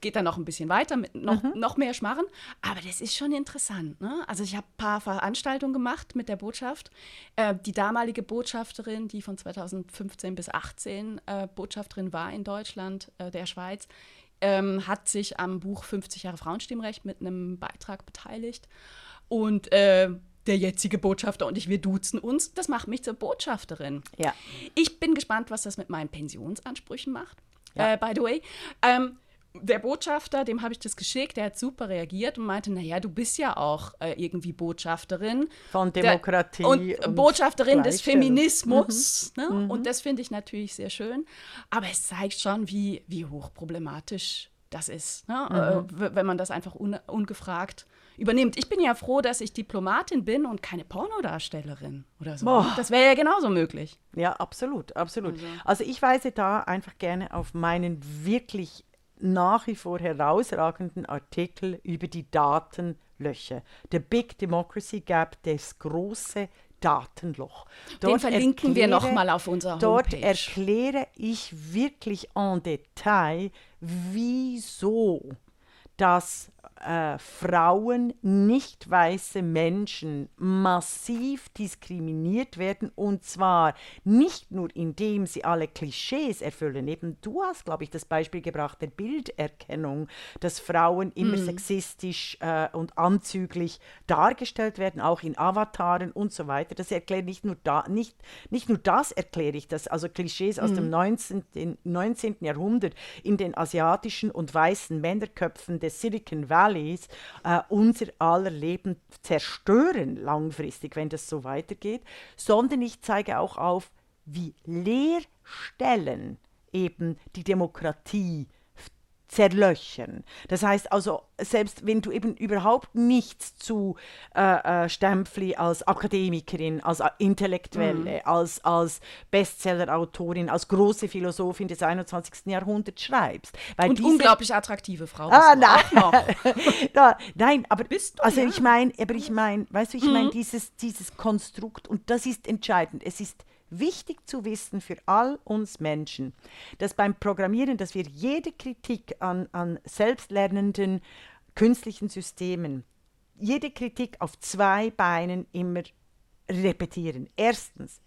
Geht dann noch ein bisschen weiter mit noch, noch mehr Schmarren. Aber das ist schon interessant. Ne? Also ich habe ein paar Veranstaltungen gemacht mit der Botschaft. Äh, die damalige Botschafterin, die von 2015 bis 2018 äh, Botschafterin war in Deutschland, äh, der Schweiz, ähm, hat sich am Buch 50 Jahre Frauenstimmrecht mit einem Beitrag beteiligt. Und äh, der jetzige Botschafter und ich, wir duzen uns. Das macht mich zur Botschafterin. Ja. Ich bin gespannt, was das mit meinen Pensionsansprüchen macht. Ja. Äh, by the way. Ähm, der Botschafter, dem habe ich das geschickt, der hat super reagiert und meinte, naja, du bist ja auch äh, irgendwie Botschafterin. Von Der- Demokratie und, und Botschafterin des. Feminismus. Ne? Und das finde ich natürlich sehr schön. Aber es zeigt schon, wie, wie hochproblematisch das ist, ne? äh, w- wenn man das einfach un ungefragt übernimmt. Ich bin ja froh, dass ich Diplomatin bin und keine Pornodarstellerin oder so. Boah. Das wäre ja genauso möglich. Ja, absolut, absolut. Also ich weise da einfach gerne auf meinen wirklich nach wie vor herausragenden Artikel über die Datenlöcher. The Big Democracy Gap, das große Datenloch. Den verlinken wir erkläre- mal auf unserer Dort Homepage. erkläre ich wirklich en Detail, wieso dass äh, Frauen, nicht weiße Menschen massiv diskriminiert werden und zwar nicht nur indem sie alle Klischees erfüllen. Eben du hast, glaube ich, das Beispiel gebracht der Bilderkennung, dass Frauen immer sexistisch äh, und anzüglich dargestellt werden, auch in Avataren und so weiter. Das erkläre nicht nur da, nicht, nicht nur das erkläre ich das, also Klischees aus dem 19. den 19. Jahrhundert in den asiatischen und weißen Männerköpfen des Silicon Valleys äh, unser aller Leben zerstören langfristig, wenn das so weitergeht, sondern ich zeige auch auf, wie Lehrstellen eben die Demokratie f- zerlöchern. Das heißt also, selbst wenn du eben überhaupt nichts zu äh, äh, Stempfli als Akademikerin, als Intellektuelle, mhm. als, als Bestsellerautorin, als große Philosophin des 21. Jahrhunderts schreibst. Weil Und diese, unglaublich attraktive Frau. Ah, nein. <laughs> da, nein, aber Bist du, also ja? ich meine, aber ich meine, weißt du, ich meine mhm. dieses, dieses Konstrukt und das ist entscheidend. Es ist wichtig zu wissen für all uns Menschen, dass beim Programmieren, dass wir jede Kritik an, an selbstlernenden künstlichen Systemen, jede Kritik auf zwei Beinen immer repetieren. Erstens,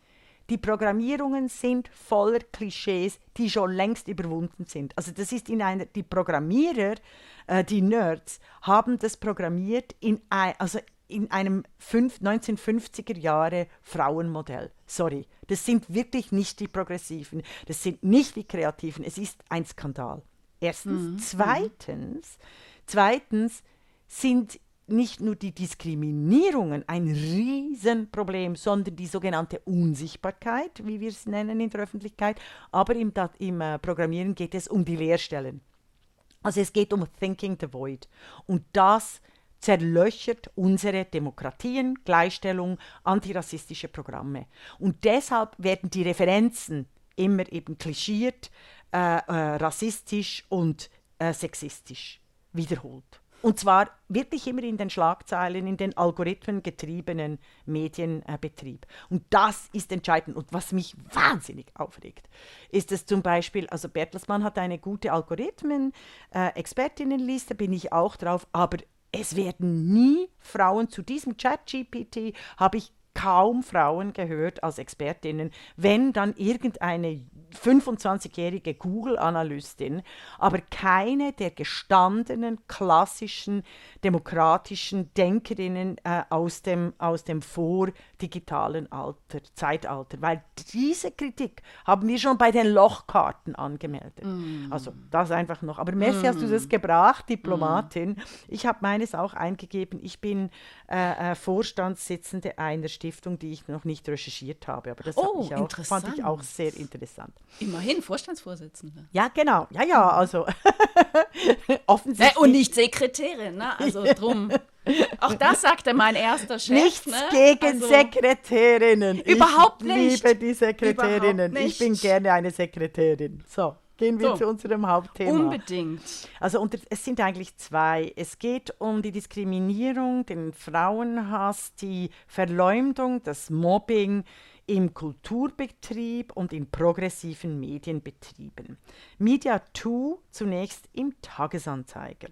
die Programmierungen sind voller Klischees, die schon längst überwunden sind. Also das ist in einer, die Programmierer, äh, die Nerds, haben das programmiert in, ein, also in einem 1950er Jahre Frauenmodell. Sorry, das sind wirklich nicht die Progressiven, das sind nicht die Kreativen, es ist ein Skandal. Erstens. Mhm. Zweitens, zweitens sind nicht nur die Diskriminierungen ein Riesenproblem, sondern die sogenannte Unsichtbarkeit, wie wir es nennen in der Öffentlichkeit. Aber im, im äh, Programmieren geht es um die Leerstellen. Also es geht um Thinking the Void. Und das zerlöchert unsere Demokratien, Gleichstellung, antirassistische Programme. Und deshalb werden die Referenzen immer eben klischiert, äh, äh, rassistisch und äh, sexistisch wiederholt. Und zwar wirklich immer in den Schlagzeilen, in den algorithmengetriebenen Medienbetrieb. Und das ist entscheidend. Und was mich wahnsinnig aufregt, ist es zum Beispiel, also Bertelsmann hat eine gute Algorithmen-Expertinnenliste, bin ich auch drauf, aber es werden nie Frauen zu diesem Chat-GPT, habe ich kaum Frauen gehört als Expertinnen, wenn dann irgendeine 25-jährige Google-Analystin, aber keine der gestandenen, klassischen, demokratischen Denkerinnen äh, aus, dem, aus dem vordigitalen Alter, Zeitalter. Weil diese Kritik haben wir schon bei den Lochkarten angemeldet. Mm. Also das einfach noch. Aber Messi, mm. hast du das mm. gebracht, Diplomatin? Mm. Ich habe meines auch eingegeben. Ich bin äh, äh, Vorstandssitzende einer Stiftung, die ich noch nicht recherchiert habe. Aber das oh, auch, fand ich auch sehr interessant. Immerhin Vorstandsvorsitzende. Ja, genau. Ja, ja, also <laughs> offensichtlich. Äh, und nicht Sekretärin, ne? Also <laughs> drum. Auch das sagte mein erster Chef. Nichts ne? gegen also, Sekretärinnen. Überhaupt ich nicht. Ich liebe die Sekretärinnen. Ich bin gerne eine Sekretärin. So. Gehen wir so, zu unserem Hauptthema. Unbedingt. Also unter, es sind eigentlich zwei. Es geht um die Diskriminierung, den Frauenhass, die Verleumdung, das Mobbing im Kulturbetrieb und in progressiven Medienbetrieben. Media 2 zunächst im Tagesanzeiger.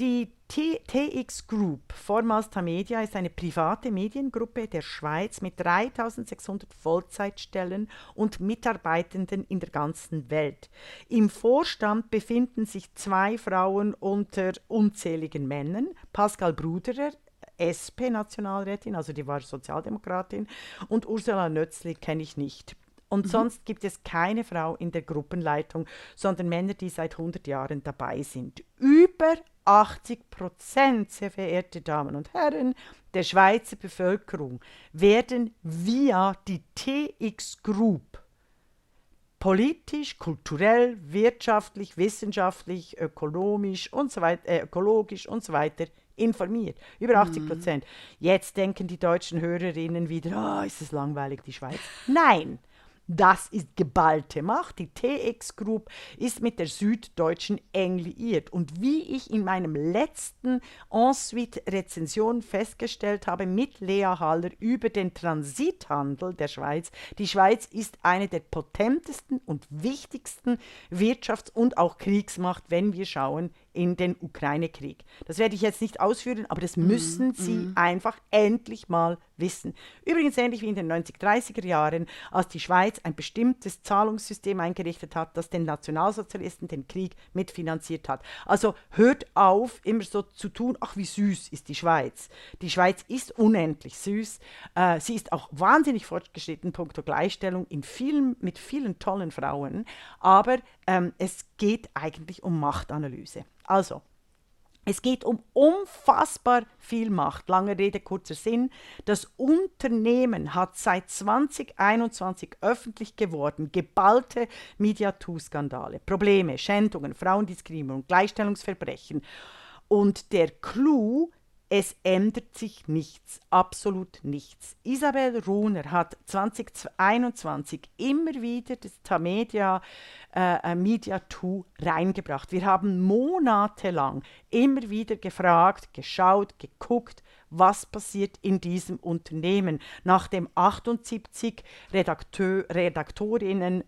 Die TX Group, vormals Tamedia, ist eine private Mediengruppe der Schweiz mit 3600 Vollzeitstellen und Mitarbeitenden in der ganzen Welt. Im Vorstand befinden sich zwei Frauen unter unzähligen Männern. Pascal Bruderer, SP-Nationalrätin, also die war Sozialdemokratin, und Ursula Nötzli kenne ich nicht. Und mhm. sonst gibt es keine Frau in der Gruppenleitung, sondern Männer, die seit 100 Jahren dabei sind. Über 80 Prozent, sehr verehrte Damen und Herren, der Schweizer Bevölkerung werden via die TX Group politisch, kulturell, wirtschaftlich, wissenschaftlich, ökonomisch und so weiter, äh, ökologisch und so weiter informiert. Über 80 mhm. Prozent. Mhm. Jetzt denken die deutschen Hörerinnen wieder, oh, ist es langweilig, die Schweiz. Nein, das ist geballte Macht. Die TX Group ist mit der Süddeutschen eng liiert. Und wie ich in meinem letzten Ensuite-Rezension festgestellt habe mit Lea Haller über den Transithandel der Schweiz, die Schweiz ist eine der potentesten und wichtigsten Wirtschafts- und auch Kriegsmacht, wenn wir schauen in den Ukraine-Krieg. Das werde ich jetzt nicht ausführen, aber das mhm, müssen mm, Sie mm. einfach endlich mal wissen. Übrigens ähnlich wie in den 90-30er Jahren, als die Schweiz ein bestimmtes Zahlungssystem eingerichtet hat, das den Nationalsozialisten den Krieg mitfinanziert hat. Also hört auf, immer so zu tun, ach wie süß ist die Schweiz. Die Schweiz ist unendlich süß. Äh, sie ist auch wahnsinnig fortgeschritten, punkto Gleichstellung, in vielen, mit vielen tollen Frauen. Aber ähm, es geht eigentlich um Machtanalyse. Also, Es geht um unfassbar viel Macht. Lange Rede, kurzer Sinn. Das Unternehmen hat seit 2021 öffentlich geworden geballte MediaToo-Skandale, Probleme, Schändungen, Frauendiskriminierung, Gleichstellungsverbrechen. Und der Clou es ändert sich nichts, absolut nichts. Isabel Runer hat 2021 immer wieder das Tamedia äh, äh Media 2 reingebracht. Wir haben monatelang immer wieder gefragt, geschaut, geguckt, was passiert in diesem Unternehmen, nachdem 78 Redakteur, Redaktorinnen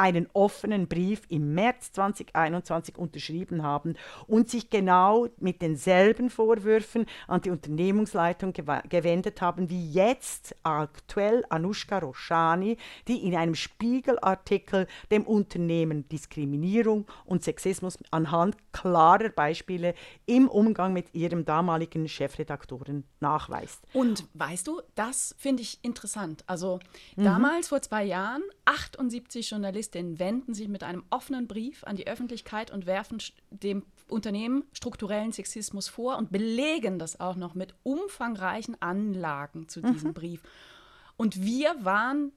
einen offenen Brief im März 2021 unterschrieben haben und sich genau mit denselben Vorwürfen an die Unternehmungsleitung gew gewendet haben, wie jetzt aktuell Anushka Roshani, die in einem Spiegelartikel dem Unternehmen Diskriminierung und Sexismus anhand klarer Beispiele im Umgang mit ihrem damaligen Chefredaktoren nachweist. Und weißt du, das finde ich interessant. Also mhm. damals vor zwei Jahren 78 Journalisten Journalistinnen wenden sich mit einem offenen Brief an die Öffentlichkeit und werfen dem Unternehmen strukturellen Sexismus vor und belegen das auch noch mit umfangreichen Anlagen zu diesem mhm. Brief. Und wir waren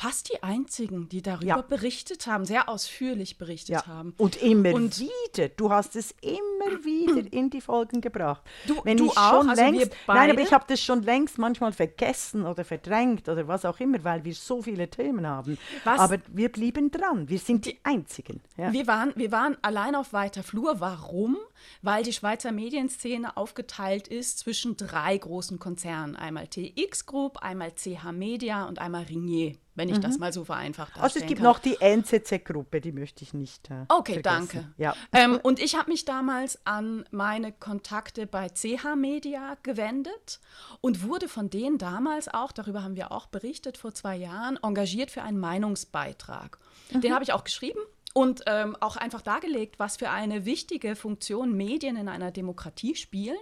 fast die einzigen, die darüber ja. berichtet haben, sehr ausführlich berichtet ja. haben. Und immer und wieder. Du hast es immer wieder in die Folgen gebracht. Du, Wenn du ich auch? Schon also längst, nein, aber ich habe das schon längst manchmal vergessen oder verdrängt oder was auch immer, weil wir so viele Themen haben. Was? Aber wir blieben dran. Wir sind die Einzigen. Ja. Wir, waren, wir waren allein auf weiter Flur. Warum? Weil die Schweizer Medienszene aufgeteilt ist zwischen drei großen Konzernen. Einmal TX Group, einmal CH Media und einmal Ringier wenn ich mhm. das mal so vereinfacht Also es gibt kann. noch die NCC-Gruppe, die möchte ich nicht äh, Okay, vergessen. danke. Ja. Ähm, und ich habe mich damals an meine Kontakte bei CH Media gewendet und wurde von denen damals auch, darüber haben wir auch berichtet vor zwei Jahren, engagiert für einen Meinungsbeitrag. Mhm. Den habe ich auch geschrieben und ähm, auch einfach dargelegt, was für eine wichtige Funktion Medien in einer Demokratie spielen.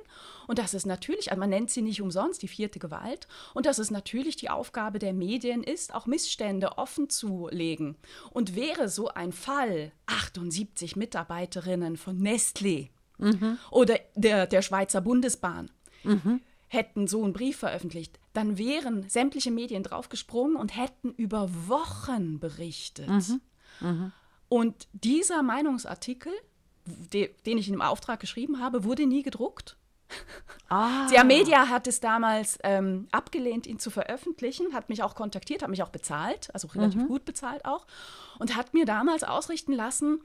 Und das ist natürlich, also man nennt sie nicht umsonst die vierte Gewalt, und dass es natürlich die Aufgabe der Medien ist, auch Missstände offen zu legen. Und wäre so ein Fall 78 Mitarbeiterinnen von Nestlé mhm. oder der, der Schweizer Bundesbahn, mhm. hätten so einen Brief veröffentlicht, dann wären sämtliche Medien draufgesprungen und hätten über Wochen berichtet. Mhm. Mhm. Und dieser Meinungsartikel, de, den ich in dem Auftrag geschrieben habe, wurde nie gedruckt. Ah. Der Media hat es damals ähm, abgelehnt, ihn zu veröffentlichen, hat mich auch kontaktiert, hat mich auch bezahlt, also relativ mhm. gut bezahlt auch, und hat mir damals ausrichten lassen,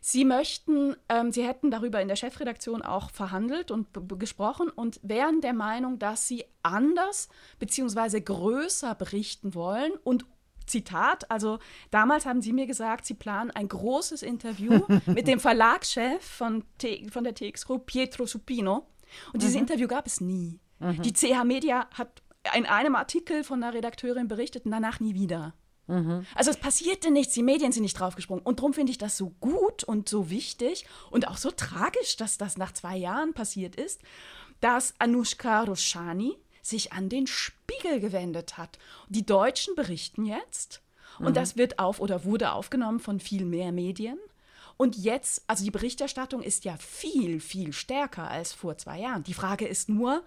sie möchten, ähm, sie hätten darüber in der Chefredaktion auch verhandelt und gesprochen und wären der Meinung, dass sie anders bzw. größer berichten wollen und Zitat, also damals haben Sie mir gesagt, Sie planen ein großes Interview <laughs> mit dem Verlagschef von, T von der TX Group, Pietro Supino. Und dieses mhm. Interview gab es nie. Mhm. Die CH Media hat in einem Artikel von einer Redakteurin berichtet und danach nie wieder. Mhm. Also es passierte nichts, die Medien sind nicht draufgesprungen. Und darum finde ich das so gut und so wichtig und auch so tragisch, dass das nach zwei Jahren passiert ist, dass Anushka Roshani, sich an den Spiegel gewendet hat. Die Deutschen berichten jetzt und mhm. das wird auf oder wurde aufgenommen von viel mehr Medien. Und jetzt, also die Berichterstattung ist ja viel, viel stärker als vor zwei Jahren. Die Frage ist nur,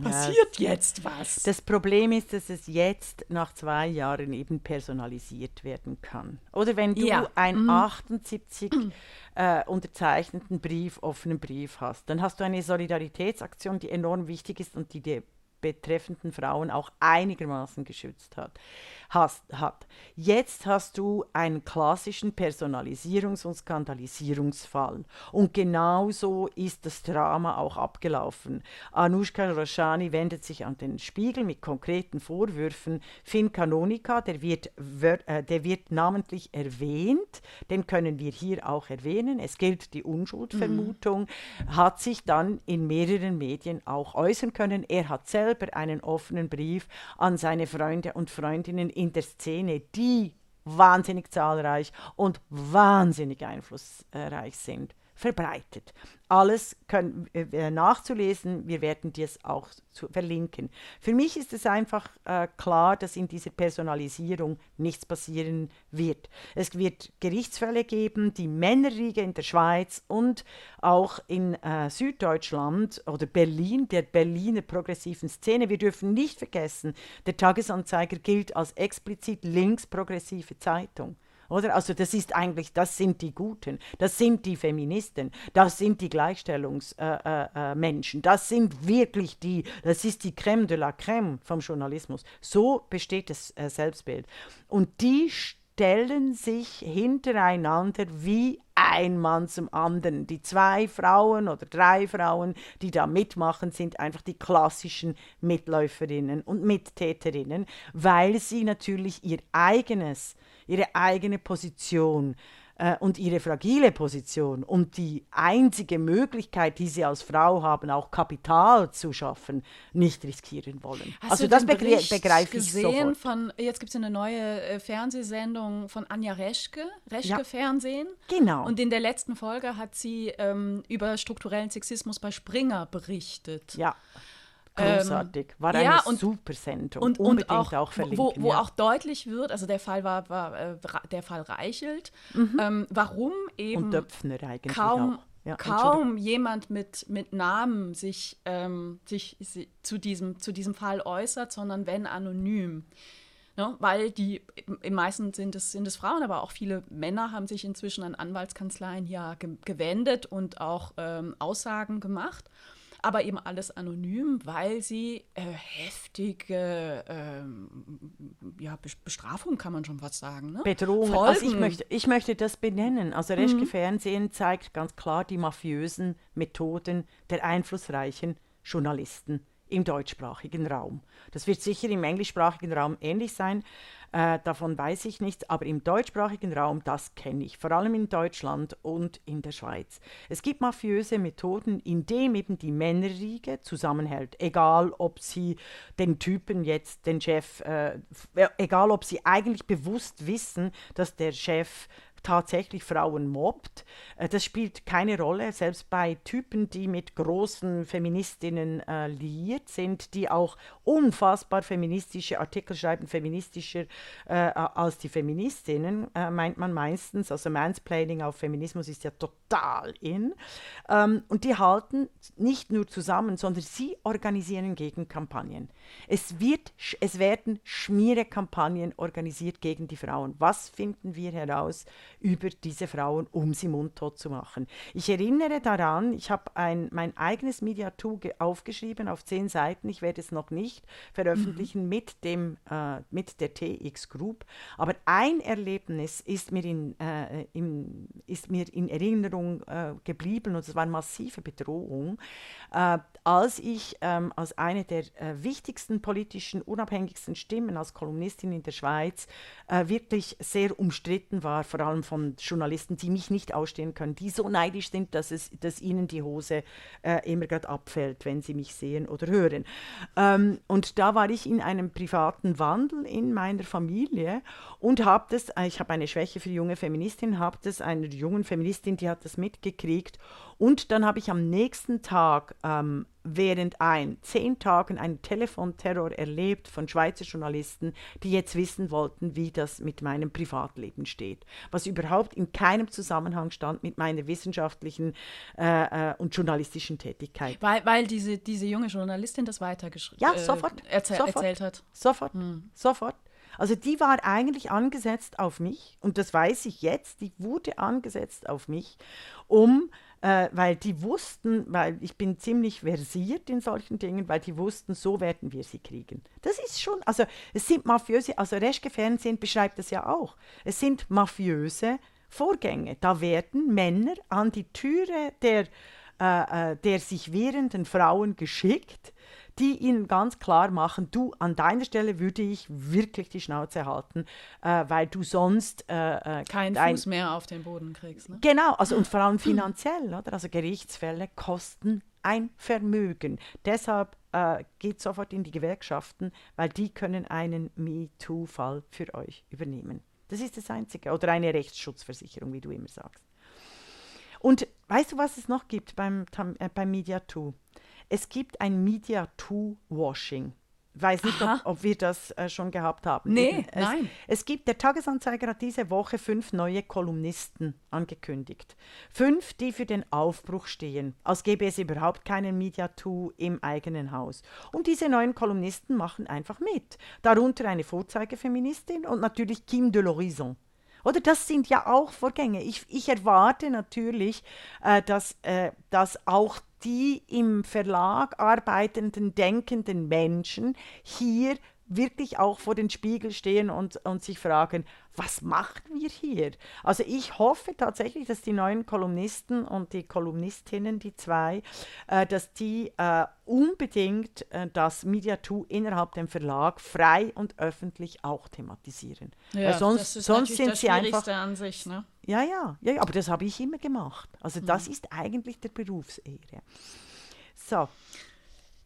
passiert ja, jetzt was? Das Problem ist, dass es jetzt nach zwei Jahren eben personalisiert werden kann. Oder wenn du ja. einen mhm. 78 <clears throat> äh, unterzeichneten Brief, offenen Brief hast, dann hast du eine Solidaritätsaktion, die enorm wichtig ist und die dir betreffenden Frauen auch einigermaßen geschützt hat hast, hat. Jetzt hast du einen klassischen Personalisierungs- und Skandalisierungsfall. Und genauso ist das Drama auch abgelaufen. Anushka Roshani wendet sich an den Spiegel mit konkreten Vorwürfen. Finn Canonica, der wird, äh, der wird namentlich erwähnt, den können wir hier auch erwähnen. Es gilt die Unschuldvermutung, mhm. hat sich dann in mehreren Medien auch äußern können. Er hat selber einen offenen Brief an seine Freunde und Freundinnen in der Szene, die wahnsinnig zahlreich und wahnsinnig einflussreich sind, verbreitet. Alles können, äh, nachzulesen, wir werden dir es auch zu verlinken. Für mich ist es einfach äh, klar, dass in dieser Personalisierung nichts passieren wird. Es wird Gerichtsfälle geben, die Männerriege in der Schweiz und auch in äh, Süddeutschland oder Berlin, der Berliner progressiven Szene. Wir dürfen nicht vergessen, der Tagesanzeiger gilt als explizit linksprogressive Zeitung. Oder? Also das ist eigentlich, das sind die Guten, das sind die Feministen, das sind die Gleichstellungsmenschen, äh, äh, das sind wirklich die, das ist die Crème de la Crème vom Journalismus. So besteht das äh, Selbstbild. Und die stellen sich hintereinander wie ein Mann zum anderen. Die zwei Frauen oder drei Frauen, die da mitmachen, sind einfach die klassischen Mitläuferinnen und Mittäterinnen, weil sie natürlich ihr eigenes ihre eigene Position äh, und ihre fragile Position und die einzige Möglichkeit, die sie als Frau haben, auch Kapital zu schaffen, nicht riskieren wollen. Hast also das begre begreife ich gesehen sofort. Von, jetzt gibt es eine neue äh, Fernsehsendung von Anja Reschke, Reschke ja. Fernsehen. Genau. Und in der letzten Folge hat sie ähm, über strukturellen Sexismus bei Springer berichtet. Ja. Großartig. War eine ja, und, super Sendung. Und, Unbedingt und auch, auch verlinken. Wo, wo ja. auch deutlich wird, also der Fall war, war äh, der Fall Reichelt, mhm. ähm, warum eben kaum. Ja, kaum jemand mit, mit Namen sich, ähm, sich, sich, zu, diesem, zu diesem Fall äußert, sondern wenn anonym. Ne? Weil die, im meisten sind es, sind es Frauen, aber auch viele Männer haben sich inzwischen an Anwaltskanzleien ja ge gewendet und auch ähm, Aussagen gemacht aber eben alles anonym, weil sie äh, heftige äh, ja, Bestrafung, kann man schon was sagen. Ne? Bedrohung. Also ich möchte, ich möchte das benennen. Also Reschke mhm. Fernsehen zeigt ganz klar die mafiösen Methoden der einflussreichen Journalisten im deutschsprachigen Raum. Das wird sicher im englischsprachigen Raum ähnlich sein. Äh, davon weiß ich nichts, aber im deutschsprachigen Raum, das kenne ich, vor allem in Deutschland und in der Schweiz. Es gibt mafiöse Methoden, indem eben die Männerriege zusammenhält, egal ob sie den Typen jetzt, den Chef, äh, egal ob sie eigentlich bewusst wissen, dass der Chef tatsächlich Frauen mobbt. Äh, das spielt keine Rolle, selbst bei Typen, die mit großen Feministinnen äh, liiert sind, die auch unfassbar feministische Artikel schreiben, feministischer äh, als die Feministinnen, äh, meint man meistens. Also Mansplaining auf Feminismus ist ja total in. Ähm, und die halten nicht nur zusammen, sondern sie organisieren Gegenkampagnen. Es, wird, es werden Schmierekampagnen organisiert gegen die Frauen. Was finden wir heraus? Über diese Frauen, um sie mundtot zu machen. Ich erinnere daran, ich habe mein eigenes Mediatur aufgeschrieben auf zehn Seiten. Ich werde es noch nicht veröffentlichen mhm. mit, dem, äh, mit der TX Group. Aber ein Erlebnis ist mir in, äh, in ist mir in Erinnerung äh, geblieben und es war eine massive Bedrohung, äh, als ich ähm, als eine der äh, wichtigsten politischen, unabhängigsten Stimmen als Kolumnistin in der Schweiz äh, wirklich sehr umstritten war, vor allem von Journalisten, die mich nicht ausstehen können, die so neidisch sind, dass, es, dass ihnen die Hose äh, immer gerade abfällt, wenn sie mich sehen oder hören. Ähm, und da war ich in einem privaten Wandel in meiner Familie und habe das, äh, ich habe eine Schwäche für junge Feministinnen, habe das einer jungen Feministin, die hat das mitgekriegt und dann habe ich am nächsten Tag ähm, während ein zehn Tagen einen Telefonterror erlebt von Schweizer Journalisten, die jetzt wissen wollten, wie das mit meinem Privatleben steht, was überhaupt in keinem Zusammenhang stand mit meiner wissenschaftlichen äh, äh, und journalistischen Tätigkeit. Weil, weil diese, diese junge Journalistin das weitergeschrieben ja, sofort, äh, erzähl sofort, erzählt hat. Sofort, hm. sofort. Also die war eigentlich angesetzt auf mich und das weiß ich jetzt, die wurde angesetzt auf mich, um äh, weil die wussten, weil ich bin ziemlich versiert in solchen Dingen, weil die wussten, so werden wir sie kriegen. Das ist schon, also es sind mafiöse, also Reschke Fernsehen beschreibt das ja auch. Es sind mafiöse Vorgänge. Da werden Männer an die Türe der, äh, äh der sich wehrenden Frauen geschickt die ihnen ganz klar machen, du, an deiner Stelle würde ich wirklich die Schnauze halten, äh, weil du sonst äh, äh keinen Fuß mehr auf den Boden kriegst. Ne? Genau, also und vor allem finanziell, oder? Also Gerichtsfälle kosten ein Vermögen. Deshalb äh, geht sofort in die Gewerkschaften, weil die können einen MeToo-Fall für euch übernehmen. Das ist das Einzige. Oder eine Rechtsschutzversicherung, wie du immer sagst. Und weißt du, was es noch gibt beim, äh, beim Media 2? Es gibt ein Media 2 Washing weiß nicht, ob, ob, wir das äh, schon gehabt haben. Nee, es, nein. Es gibt, der Tagesanzeiger hat diese Woche fünf neue Kolumnisten angekündigt. Fünf, die für den Aufbruch stehen, als gäbe es überhaupt keinen Media 2 im eigenen Haus. Und diese neuen Kolumnisten machen einfach mit. Darunter eine Vorzeigefeministin und natürlich Kim de l'Horizon. Oder das sind ja auch Vorgänge. Ich, ich erwarte natürlich, äh, dass, äh, dass auch die im Verlag arbeitenden, denkenden Menschen hier wirklich auch vor den Spiegel stehen und, und sich fragen, was machen wir hier? Also ich hoffe tatsächlich, dass die neuen Kolumnisten und die Kolumnistinnen, die zwei, äh, dass die äh, unbedingt äh, das Media 2 innerhalb dem Verlag frei und öffentlich auch thematisieren. Ja, Weil sonst, das sonst sind sie einfach an sich, ne? Ja, ja, ja, aber das habe ich immer gemacht. Also das mhm. ist eigentlich der Berufsehre. So.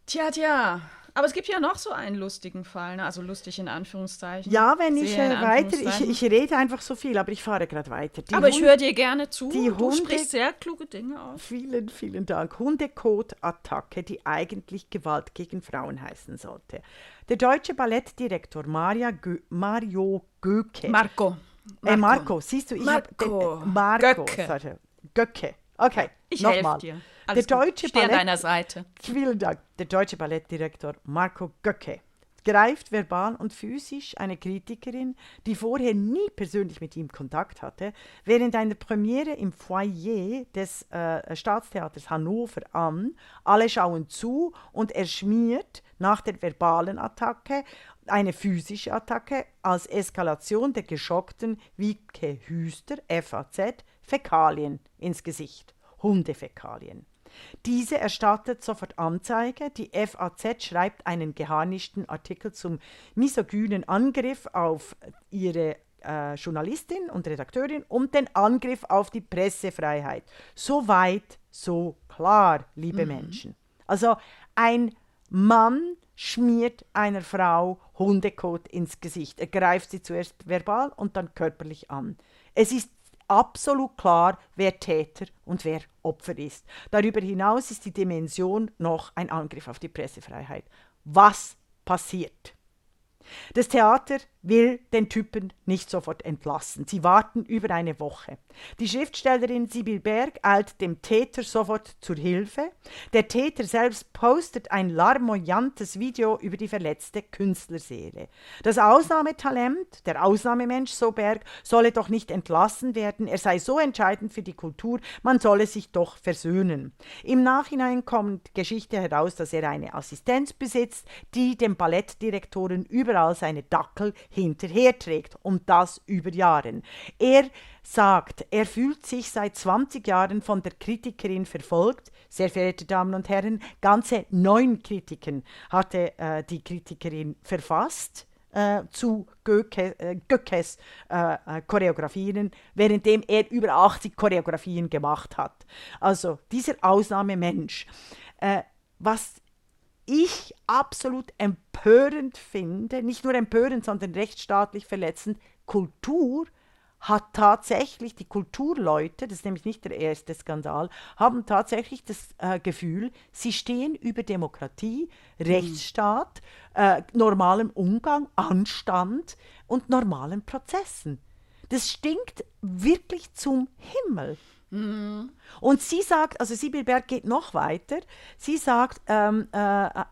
Tja, tja. Aber es gibt ja noch so einen lustigen Fall, ne? also lustig in Anführungszeichen. Ja, wenn ich äh, weiter, ich, ich rede einfach so viel, aber ich fahre gerade weiter. Die aber Hund, ich höre dir gerne zu. Die du Hunde, sprichst sehr kluge Dinge aus. Vielen, vielen Dank. Hundekot-Attacke, die eigentlich Gewalt gegen Frauen heißen sollte. Der deutsche Ballettdirektor Maria Gö Mario Göke. Marco. Marco. Äh, Marco, siehst du, ich habe äh, Marco. Göcke. Göcke. Okay, ich helfe dir. Alles der deutsche Ballett, an deiner Seite. Vielen Dank. Der deutsche Ballettdirektor Marco Göcke greift verbal und physisch eine Kritikerin, die vorher nie persönlich mit ihm Kontakt hatte, während einer Premiere im Foyer des äh, Staatstheaters Hannover an. Alle schauen zu und er schmiert nach der verbalen Attacke eine physische Attacke als Eskalation der geschockten Wiebke Hüster, FAZ, Fäkalien ins Gesicht. Hundefäkalien. Diese erstattet sofort Anzeige. Die FAZ schreibt einen geharnischten Artikel zum misogynen Angriff auf ihre äh, Journalistin und Redakteurin und den Angriff auf die Pressefreiheit. So weit, so klar, liebe mhm. Menschen. Also ein Mann schmiert einer Frau Hundekot ins Gesicht. Er greift sie zuerst verbal und dann körperlich an. Es ist absolut klar, wer Täter und wer Opfer ist. Darüber hinaus ist die Dimension noch ein Angriff auf die Pressefreiheit. Was passiert? Das Theater will den Typen nicht sofort entlassen. Sie warten über eine Woche. Die Schriftstellerin Sibyl Berg eilt dem Täter sofort zur Hilfe. Der Täter selbst postet ein larmoyantes Video über die verletzte Künstlerseele. Das Ausnahmetalent, der Ausnahmemensch, so Berg, solle doch nicht entlassen werden. Er sei so entscheidend für die Kultur, man solle sich doch versöhnen. Im Nachhinein kommt Geschichte heraus, dass er eine Assistenz besitzt, die dem Ballettdirektoren überall seine Dackel hinterherträgt und das über Jahren. Er sagt, er fühlt sich seit 20 Jahren von der Kritikerin verfolgt. Sehr verehrte Damen und Herren, ganze neun Kritiken hatte äh, die Kritikerin verfasst. Äh, zu Göke, äh, äh, äh, Choreografien, währenddem er über 80 Choreografien gemacht hat. Also dieser Ausnahmemensch. Äh, was ich absolut empörend finde, nicht nur empörend, sondern rechtsstaatlich verletzend, Kultur hat tatsächlich, die Kulturleute, das ist nämlich nicht der erste Skandal, haben tatsächlich das äh, Gefühl, sie stehen über Demokratie, Rechtsstaat, äh, normalem Umgang, Anstand und normalen Prozessen. Das stinkt wirklich zum Himmel. Mhm. Und sie sagt, also Sibyl Berg geht noch weiter, sie sagt, ähm, äh,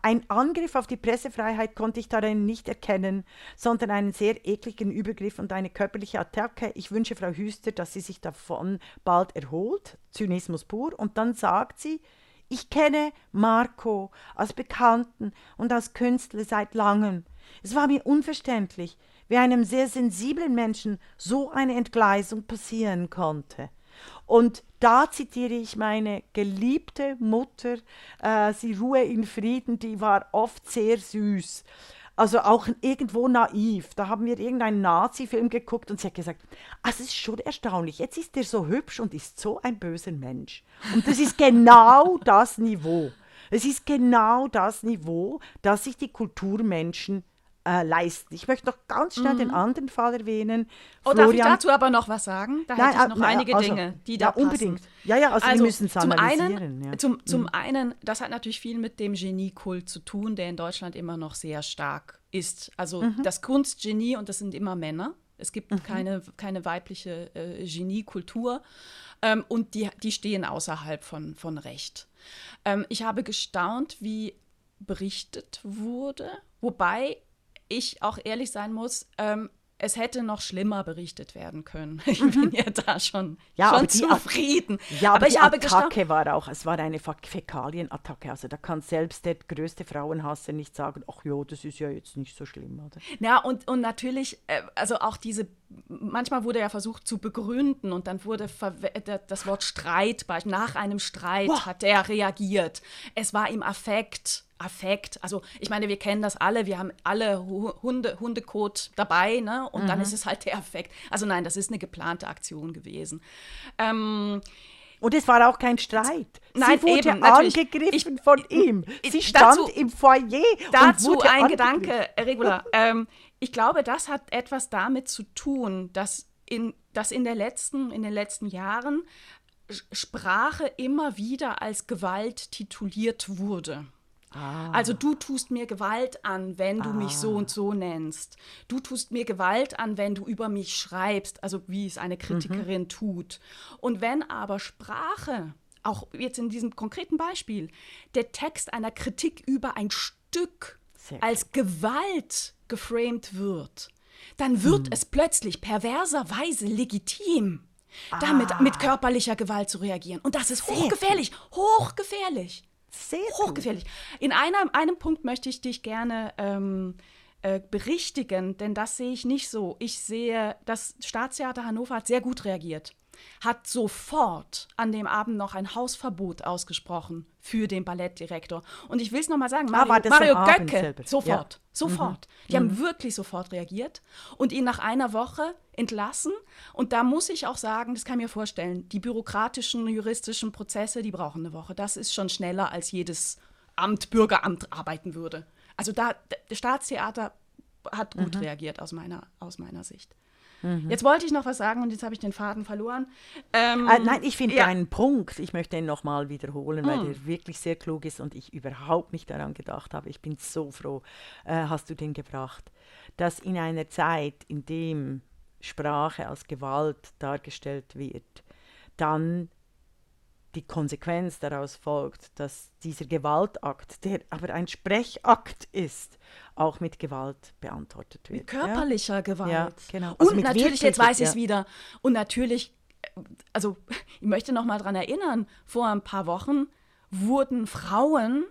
ein Angriff auf die Pressefreiheit konnte ich darin nicht erkennen, sondern einen sehr ekligen Übergriff und eine körperliche Attacke. Ich wünsche Frau Hüster, dass sie sich davon bald erholt. Zynismus pur. Und dann sagt sie, ich kenne Marco als Bekannten und als Künstler seit langem. Es war mir unverständlich, wie einem sehr sensiblen Menschen so eine Entgleisung passieren konnte. Und da zitiere ich meine geliebte Mutter, äh, sie ruhe in Frieden, die war oft sehr süß. Also auch irgendwo naiv. Da haben wir irgendeinen Nazi-Film geguckt und sie hat gesagt, ah, es ist schon erstaunlich, jetzt ist er so hübsch und ist so ein böser Mensch. Und das ist genau das Niveau. Es ist genau das Niveau, das sich die Kulturmenschen äh, leisten. Ich möchte noch ganz schnell den anderen Fall erwähnen. Oh, darf ich dazu aber noch was sagen? Da hätte ich noch äh, einige also, Dinge, die da ja, passen. unbedingt. Ja, ja, also, wir müssen es zum einen, ja. zum, zum einen, das hat natürlich viel mit dem Geniekult zu tun, der in Deutschland immer noch sehr stark ist. Also Mhm. das Kunstgenie, und das sind immer Männer. Es gibt keine, keine weibliche äh, Geniekultur. Ähm, und die, die stehen außerhalb von, von Recht. Ähm, ich habe gestaunt, wie berichtet wurde, wobei ich auch ehrlich sein muss, ähm, es hätte noch schlimmer berichtet werden können. <laughs> Ich bin ja da schon, Mhm. Ja, schon aber die At- zufrieden. Ja, aber, aber ich die habe gestaunt. Attacke war auch, es war eine Fä- Fäkalienattacke. Also da kann selbst der größte Frauenhasser nicht sagen, ach ja, das ist ja jetzt nicht so schlimm, oder? Ja, und, und natürlich, äh, also auch diese, manchmal wurde ja versucht zu begründen und dann wurde da- das Wort Streit, nach einem Streit Boah. hat er reagiert. Es war im Affekt. Affekt. Also ich meine, wir kennen das alle, wir haben alle Hu- Hunde, Hundekot dabei, ne? Und Mhm. dann ist es halt der Affekt. Also nein, das ist eine geplante Aktion gewesen. Ähm, Und es war auch kein Streit. Nein, Sie wurde eben, angegriffen Ich- von ihm. Sie stand dazu- im Foyer Dazu ein. Gedanke, Regula. <laughs> ähm, ich glaube, das hat etwas damit zu tun, dass in, dass in, der letzten, in den letzten Jahren Sprache immer wieder als Gewalt tituliert wurde. Also du tust mir Gewalt an, wenn du mich so und so nennst. Du tust mir Gewalt an, wenn du über mich schreibst, also wie es eine Kritikerin tut. Und wenn aber Sprache, auch jetzt in diesem konkreten Beispiel, der Text einer Kritik über ein Stück als Gewalt geframed wird, dann wird es plötzlich perverserweise legitim, damit mit körperlicher Gewalt zu reagieren. Und das ist hochgefährlich, hochgefährlich. Sehr gut. Hochgefährlich. In einer, einem Punkt möchte ich dich gerne ähm, äh, berichtigen, denn das sehe ich nicht so. Ich sehe, das Staatstheater Hannover hat sehr gut reagiert, hat sofort an dem Abend noch ein Hausverbot ausgesprochen für den Ballettdirektor. Und ich will es nochmal sagen, Ah, Mario, am Mario Abend Göcke, sofort, Ja. sofort. Die haben wirklich sofort reagiert und ihn nach einer Woche entlassen. Und da muss ich auch sagen, das kann ich mir vorstellen, die bürokratischen, juristischen Prozesse, die brauchen eine Woche. Das ist schon schneller, als jedes Amt, Bürgeramt arbeiten würde. Also da, das Staatstheater hat gut reagiert aus meiner, aus meiner Sicht. Jetzt wollte ich noch was sagen und jetzt habe ich den Faden verloren. Ähm, Äh, nein, ich finde ja. deinen Punkt, ich möchte ihn nochmal wiederholen, weil der wirklich sehr klug ist und ich überhaupt nicht daran gedacht habe. Ich bin so froh, äh, hast du den gebracht, dass in einer Zeit, in dem Sprache als Gewalt dargestellt wird, dann die Konsequenz daraus folgt, dass dieser Gewaltakt, der aber ein Sprechakt ist, auch mit Gewalt beantwortet wird. ja? körperlicher Gewalt. Ja, genau. Also und mit natürlich, jetzt weiß ich es ja. wieder, und natürlich, also ich möchte noch mal daran erinnern, vor ein paar Wochen wurden Frauen,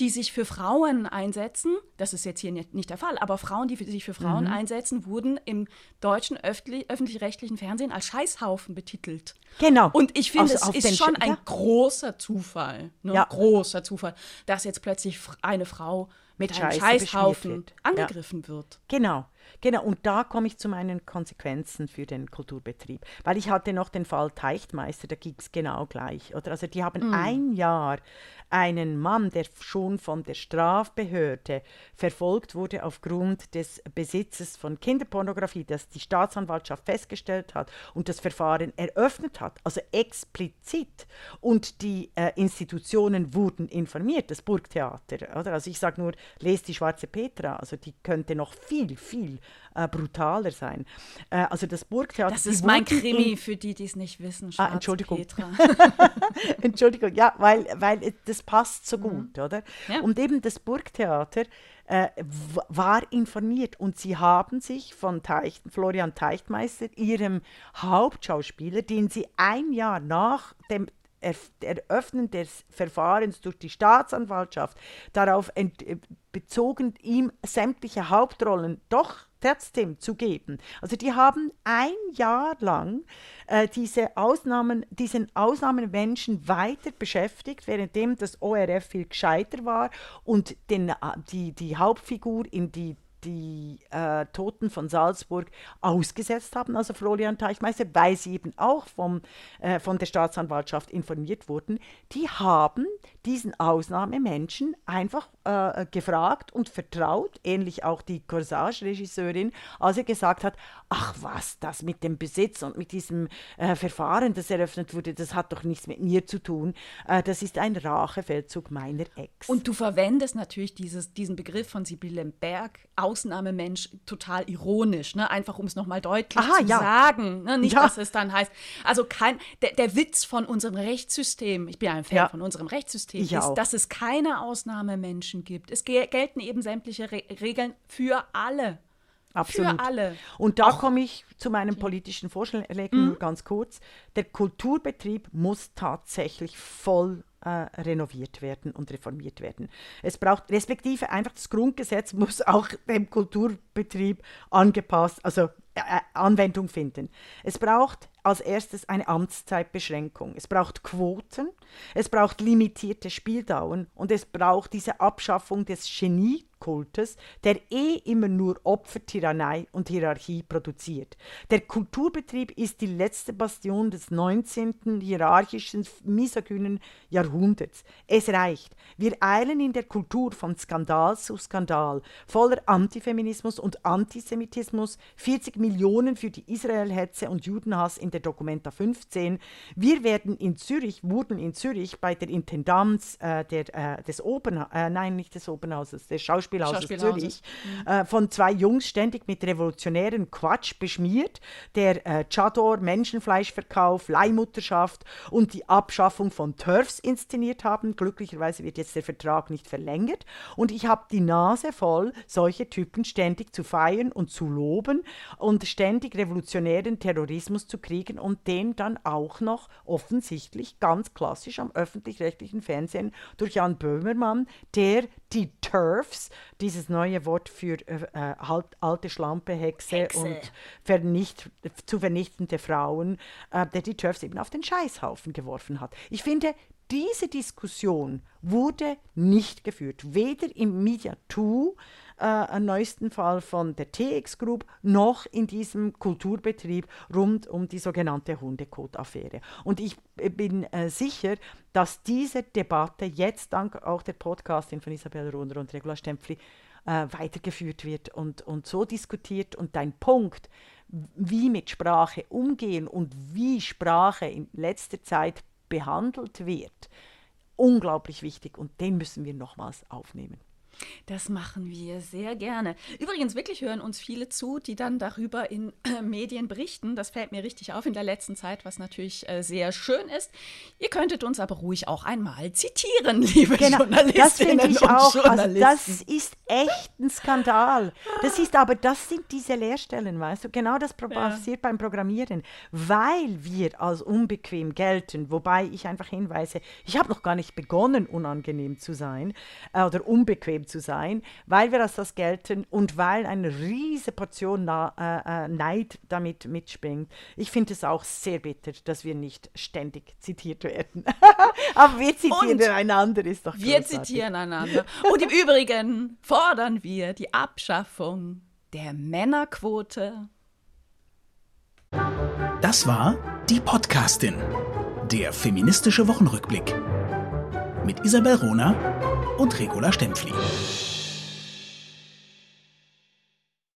die sich für Frauen einsetzen, das ist jetzt hier nicht, der Fall, aber Frauen, die sich für Frauen Mhm. einsetzen, wurden im deutschen öffentlich- öffentlich-rechtlichen Fernsehen als Scheißhaufen betitelt. Genau. Und ich finde, Also es ist schon Sch- ein ja. großer Zufall, ne? Ja. großer Zufall, dass jetzt plötzlich eine Frau mit, Mit einem Scheiße Scheißhaufen wird. Ja. angegriffen wird. Genau, genau. Und da komme ich zu meinen Konsequenzen für den Kulturbetrieb. Weil ich hatte noch den Fall Teichtmeister, da ging es genau gleich. Oder? Also die haben ein Jahr einen Mann, der schon von der Strafbehörde verfolgt wurde aufgrund des Besitzes von Kinderpornografie, das die Staatsanwaltschaft festgestellt hat und das Verfahren eröffnet hat, also explizit. Und die äh, Institutionen wurden informiert, das Burgtheater. Oder? Also ich sage nur, lest die Schwarze Petra, also die könnte noch viel, viel äh, brutaler sein. Äh, also das Burgtheater. Das ist mein Krimi, für die, die es nicht wissen. Ah, Entschuldigung. Petra. <laughs> Entschuldigung, ja, weil, weil das passt so gut, oder? Mhm. Ja. Und eben das Burgtheater äh, war informiert und sie haben sich von Teich, Florian Teichtmeister, ihrem Hauptschauspieler, den sie ein Jahr nach dem Eröffnen des Verfahrens durch die Staatsanwaltschaft darauf äh, bezogen, ihm sämtliche Hauptrollen doch trotzdem zu geben. Also die haben ein Jahr lang äh, diese Ausnahmen, diesen Ausnahmemenschen weiter beschäftigt, währenddem das ORF viel gescheiter war und den, äh, die, die Hauptfigur in die die äh, Toten von Salzburg ausgesetzt haben, also Florian Teichmeister, weil sie eben auch vom, äh, von der Staatsanwaltschaft informiert wurden, die haben diesen Ausnahmemenschen einfach äh, gefragt und vertraut, ähnlich auch die Corsage-Regisseurin, als er gesagt hat, ach was, das mit dem Besitz und mit diesem äh, Verfahren, das eröffnet wurde, das hat doch nichts mit mir zu tun, äh, das ist ein Rachefeldzug meiner Ex. Und du verwendest natürlich dieses, diesen Begriff von Sibylle Berg, Ausnahmemensch, total ironisch, ne? einfach um es nochmal deutlich Aha, zu ja. sagen, ne? nicht, ja. dass es dann heißt, also kein, der, der Witz von unserem Rechtssystem, ich bin ein Fan ja. von unserem Rechtssystem, ich ist, auch. dass es keine Ausnahmemenschen gibt. Es gelten eben sämtliche Re Regeln für alle. Absolut. Für alle. Und da komme ich zu meinem politischen Vorschlag, mhm. ganz kurz. Der Kulturbetrieb muss tatsächlich voll äh, renoviert werden und reformiert werden. Es braucht, respektive einfach das Grundgesetz muss auch dem Kulturbetrieb angepasst, also äh, äh Anwendung finden. Es braucht als erstes eine Amtszeitbeschränkung. Es braucht Quoten, es braucht limitierte Spieldauern und es braucht diese Abschaffung des Geniekultes, der eh immer nur Opfer, Tyrannei und Hierarchie produziert. Der Kulturbetrieb ist die letzte Bastion des 19. hierarchischen, misogynen Jahrhunderts. Es reicht. Wir eilen in der Kultur von Skandal zu Skandal, voller Antifeminismus und Antisemitismus, 40 Millionen für die Israelhetze und Judenhass in der Documenta 15. Wir werden in Zürich, wurden in Zürich bei der Intendanz äh, der, äh, des Opern, äh, nein, nicht des Opernhauses, des Schauspielhauses, Schauspielhauses. Zürich, mhm. Äh, von zwei Jungs ständig mit revolutionären Quatsch beschmiert, der äh, Chador, Menschenfleischverkauf, Leihmutterschaft und die Abschaffung von TERFs inszeniert haben. Glücklicherweise wird jetzt der Vertrag nicht verlängert. Und ich habe die Nase voll, solche Typen ständig zu feiern und zu loben und ständig revolutionären Terrorismus zu kriegen kriegen und den dann auch noch offensichtlich ganz klassisch am öffentlich-rechtlichen Fernsehen durch Jan Böhmermann, der die TERFs, dieses neue Wort für äh, äh, halt, alte Schlampe, Hexe, Hexe. und vernicht, zu vernichtende Frauen, äh, der die TERFs eben auf den Scheißhaufen geworfen hat. Ich finde, diese Diskussion wurde nicht geführt, weder im Media 2 äh, neuesten Fall von der TX Group noch in diesem Kulturbetrieb rund um die sogenannte Hundekot-Affäre. Und ich bin äh, sicher, dass diese Debatte jetzt dank auch der Podcastin von Isabel Runder und Regula Stempfli äh, weitergeführt wird und, und so diskutiert. Und dein Punkt, wie mit Sprache umgehen und wie Sprache in letzter Zeit behandelt wird, unglaublich wichtig und den müssen wir nochmals aufnehmen. Das machen wir sehr gerne. Übrigens, wirklich hören uns viele zu, die dann darüber in äh, Medien berichten. Das fällt mir richtig auf in der letzten Zeit, was natürlich äh, sehr schön ist. Ihr könntet uns aber ruhig auch einmal zitieren, <laughs> liebe genau, Journalistinnen das ich und auch. Journalisten. Also das ist echt ein Skandal. Das ist aber, das sind diese Lehrstellen, weißt du? Genau das passiert ja. beim Programmieren, weil wir als unbequem gelten. Wobei ich einfach hinweise, ich habe noch gar nicht begonnen, unangenehm zu sein äh, oder unbequem zu sein, weil wir als das gelten und weil eine riesige Portion Na äh, äh, Neid damit mitspringt. Ich finde es auch sehr bitter, dass wir nicht ständig zitiert werden. <laughs> Aber wir zitieren und einander, ist doch großartig. Wir zitieren einander. Und im Übrigen fordern wir die Abschaffung der Männerquote. Das war die Podcastin, der feministische Wochenrückblick mit Isabel Rona und Regula Stempfli.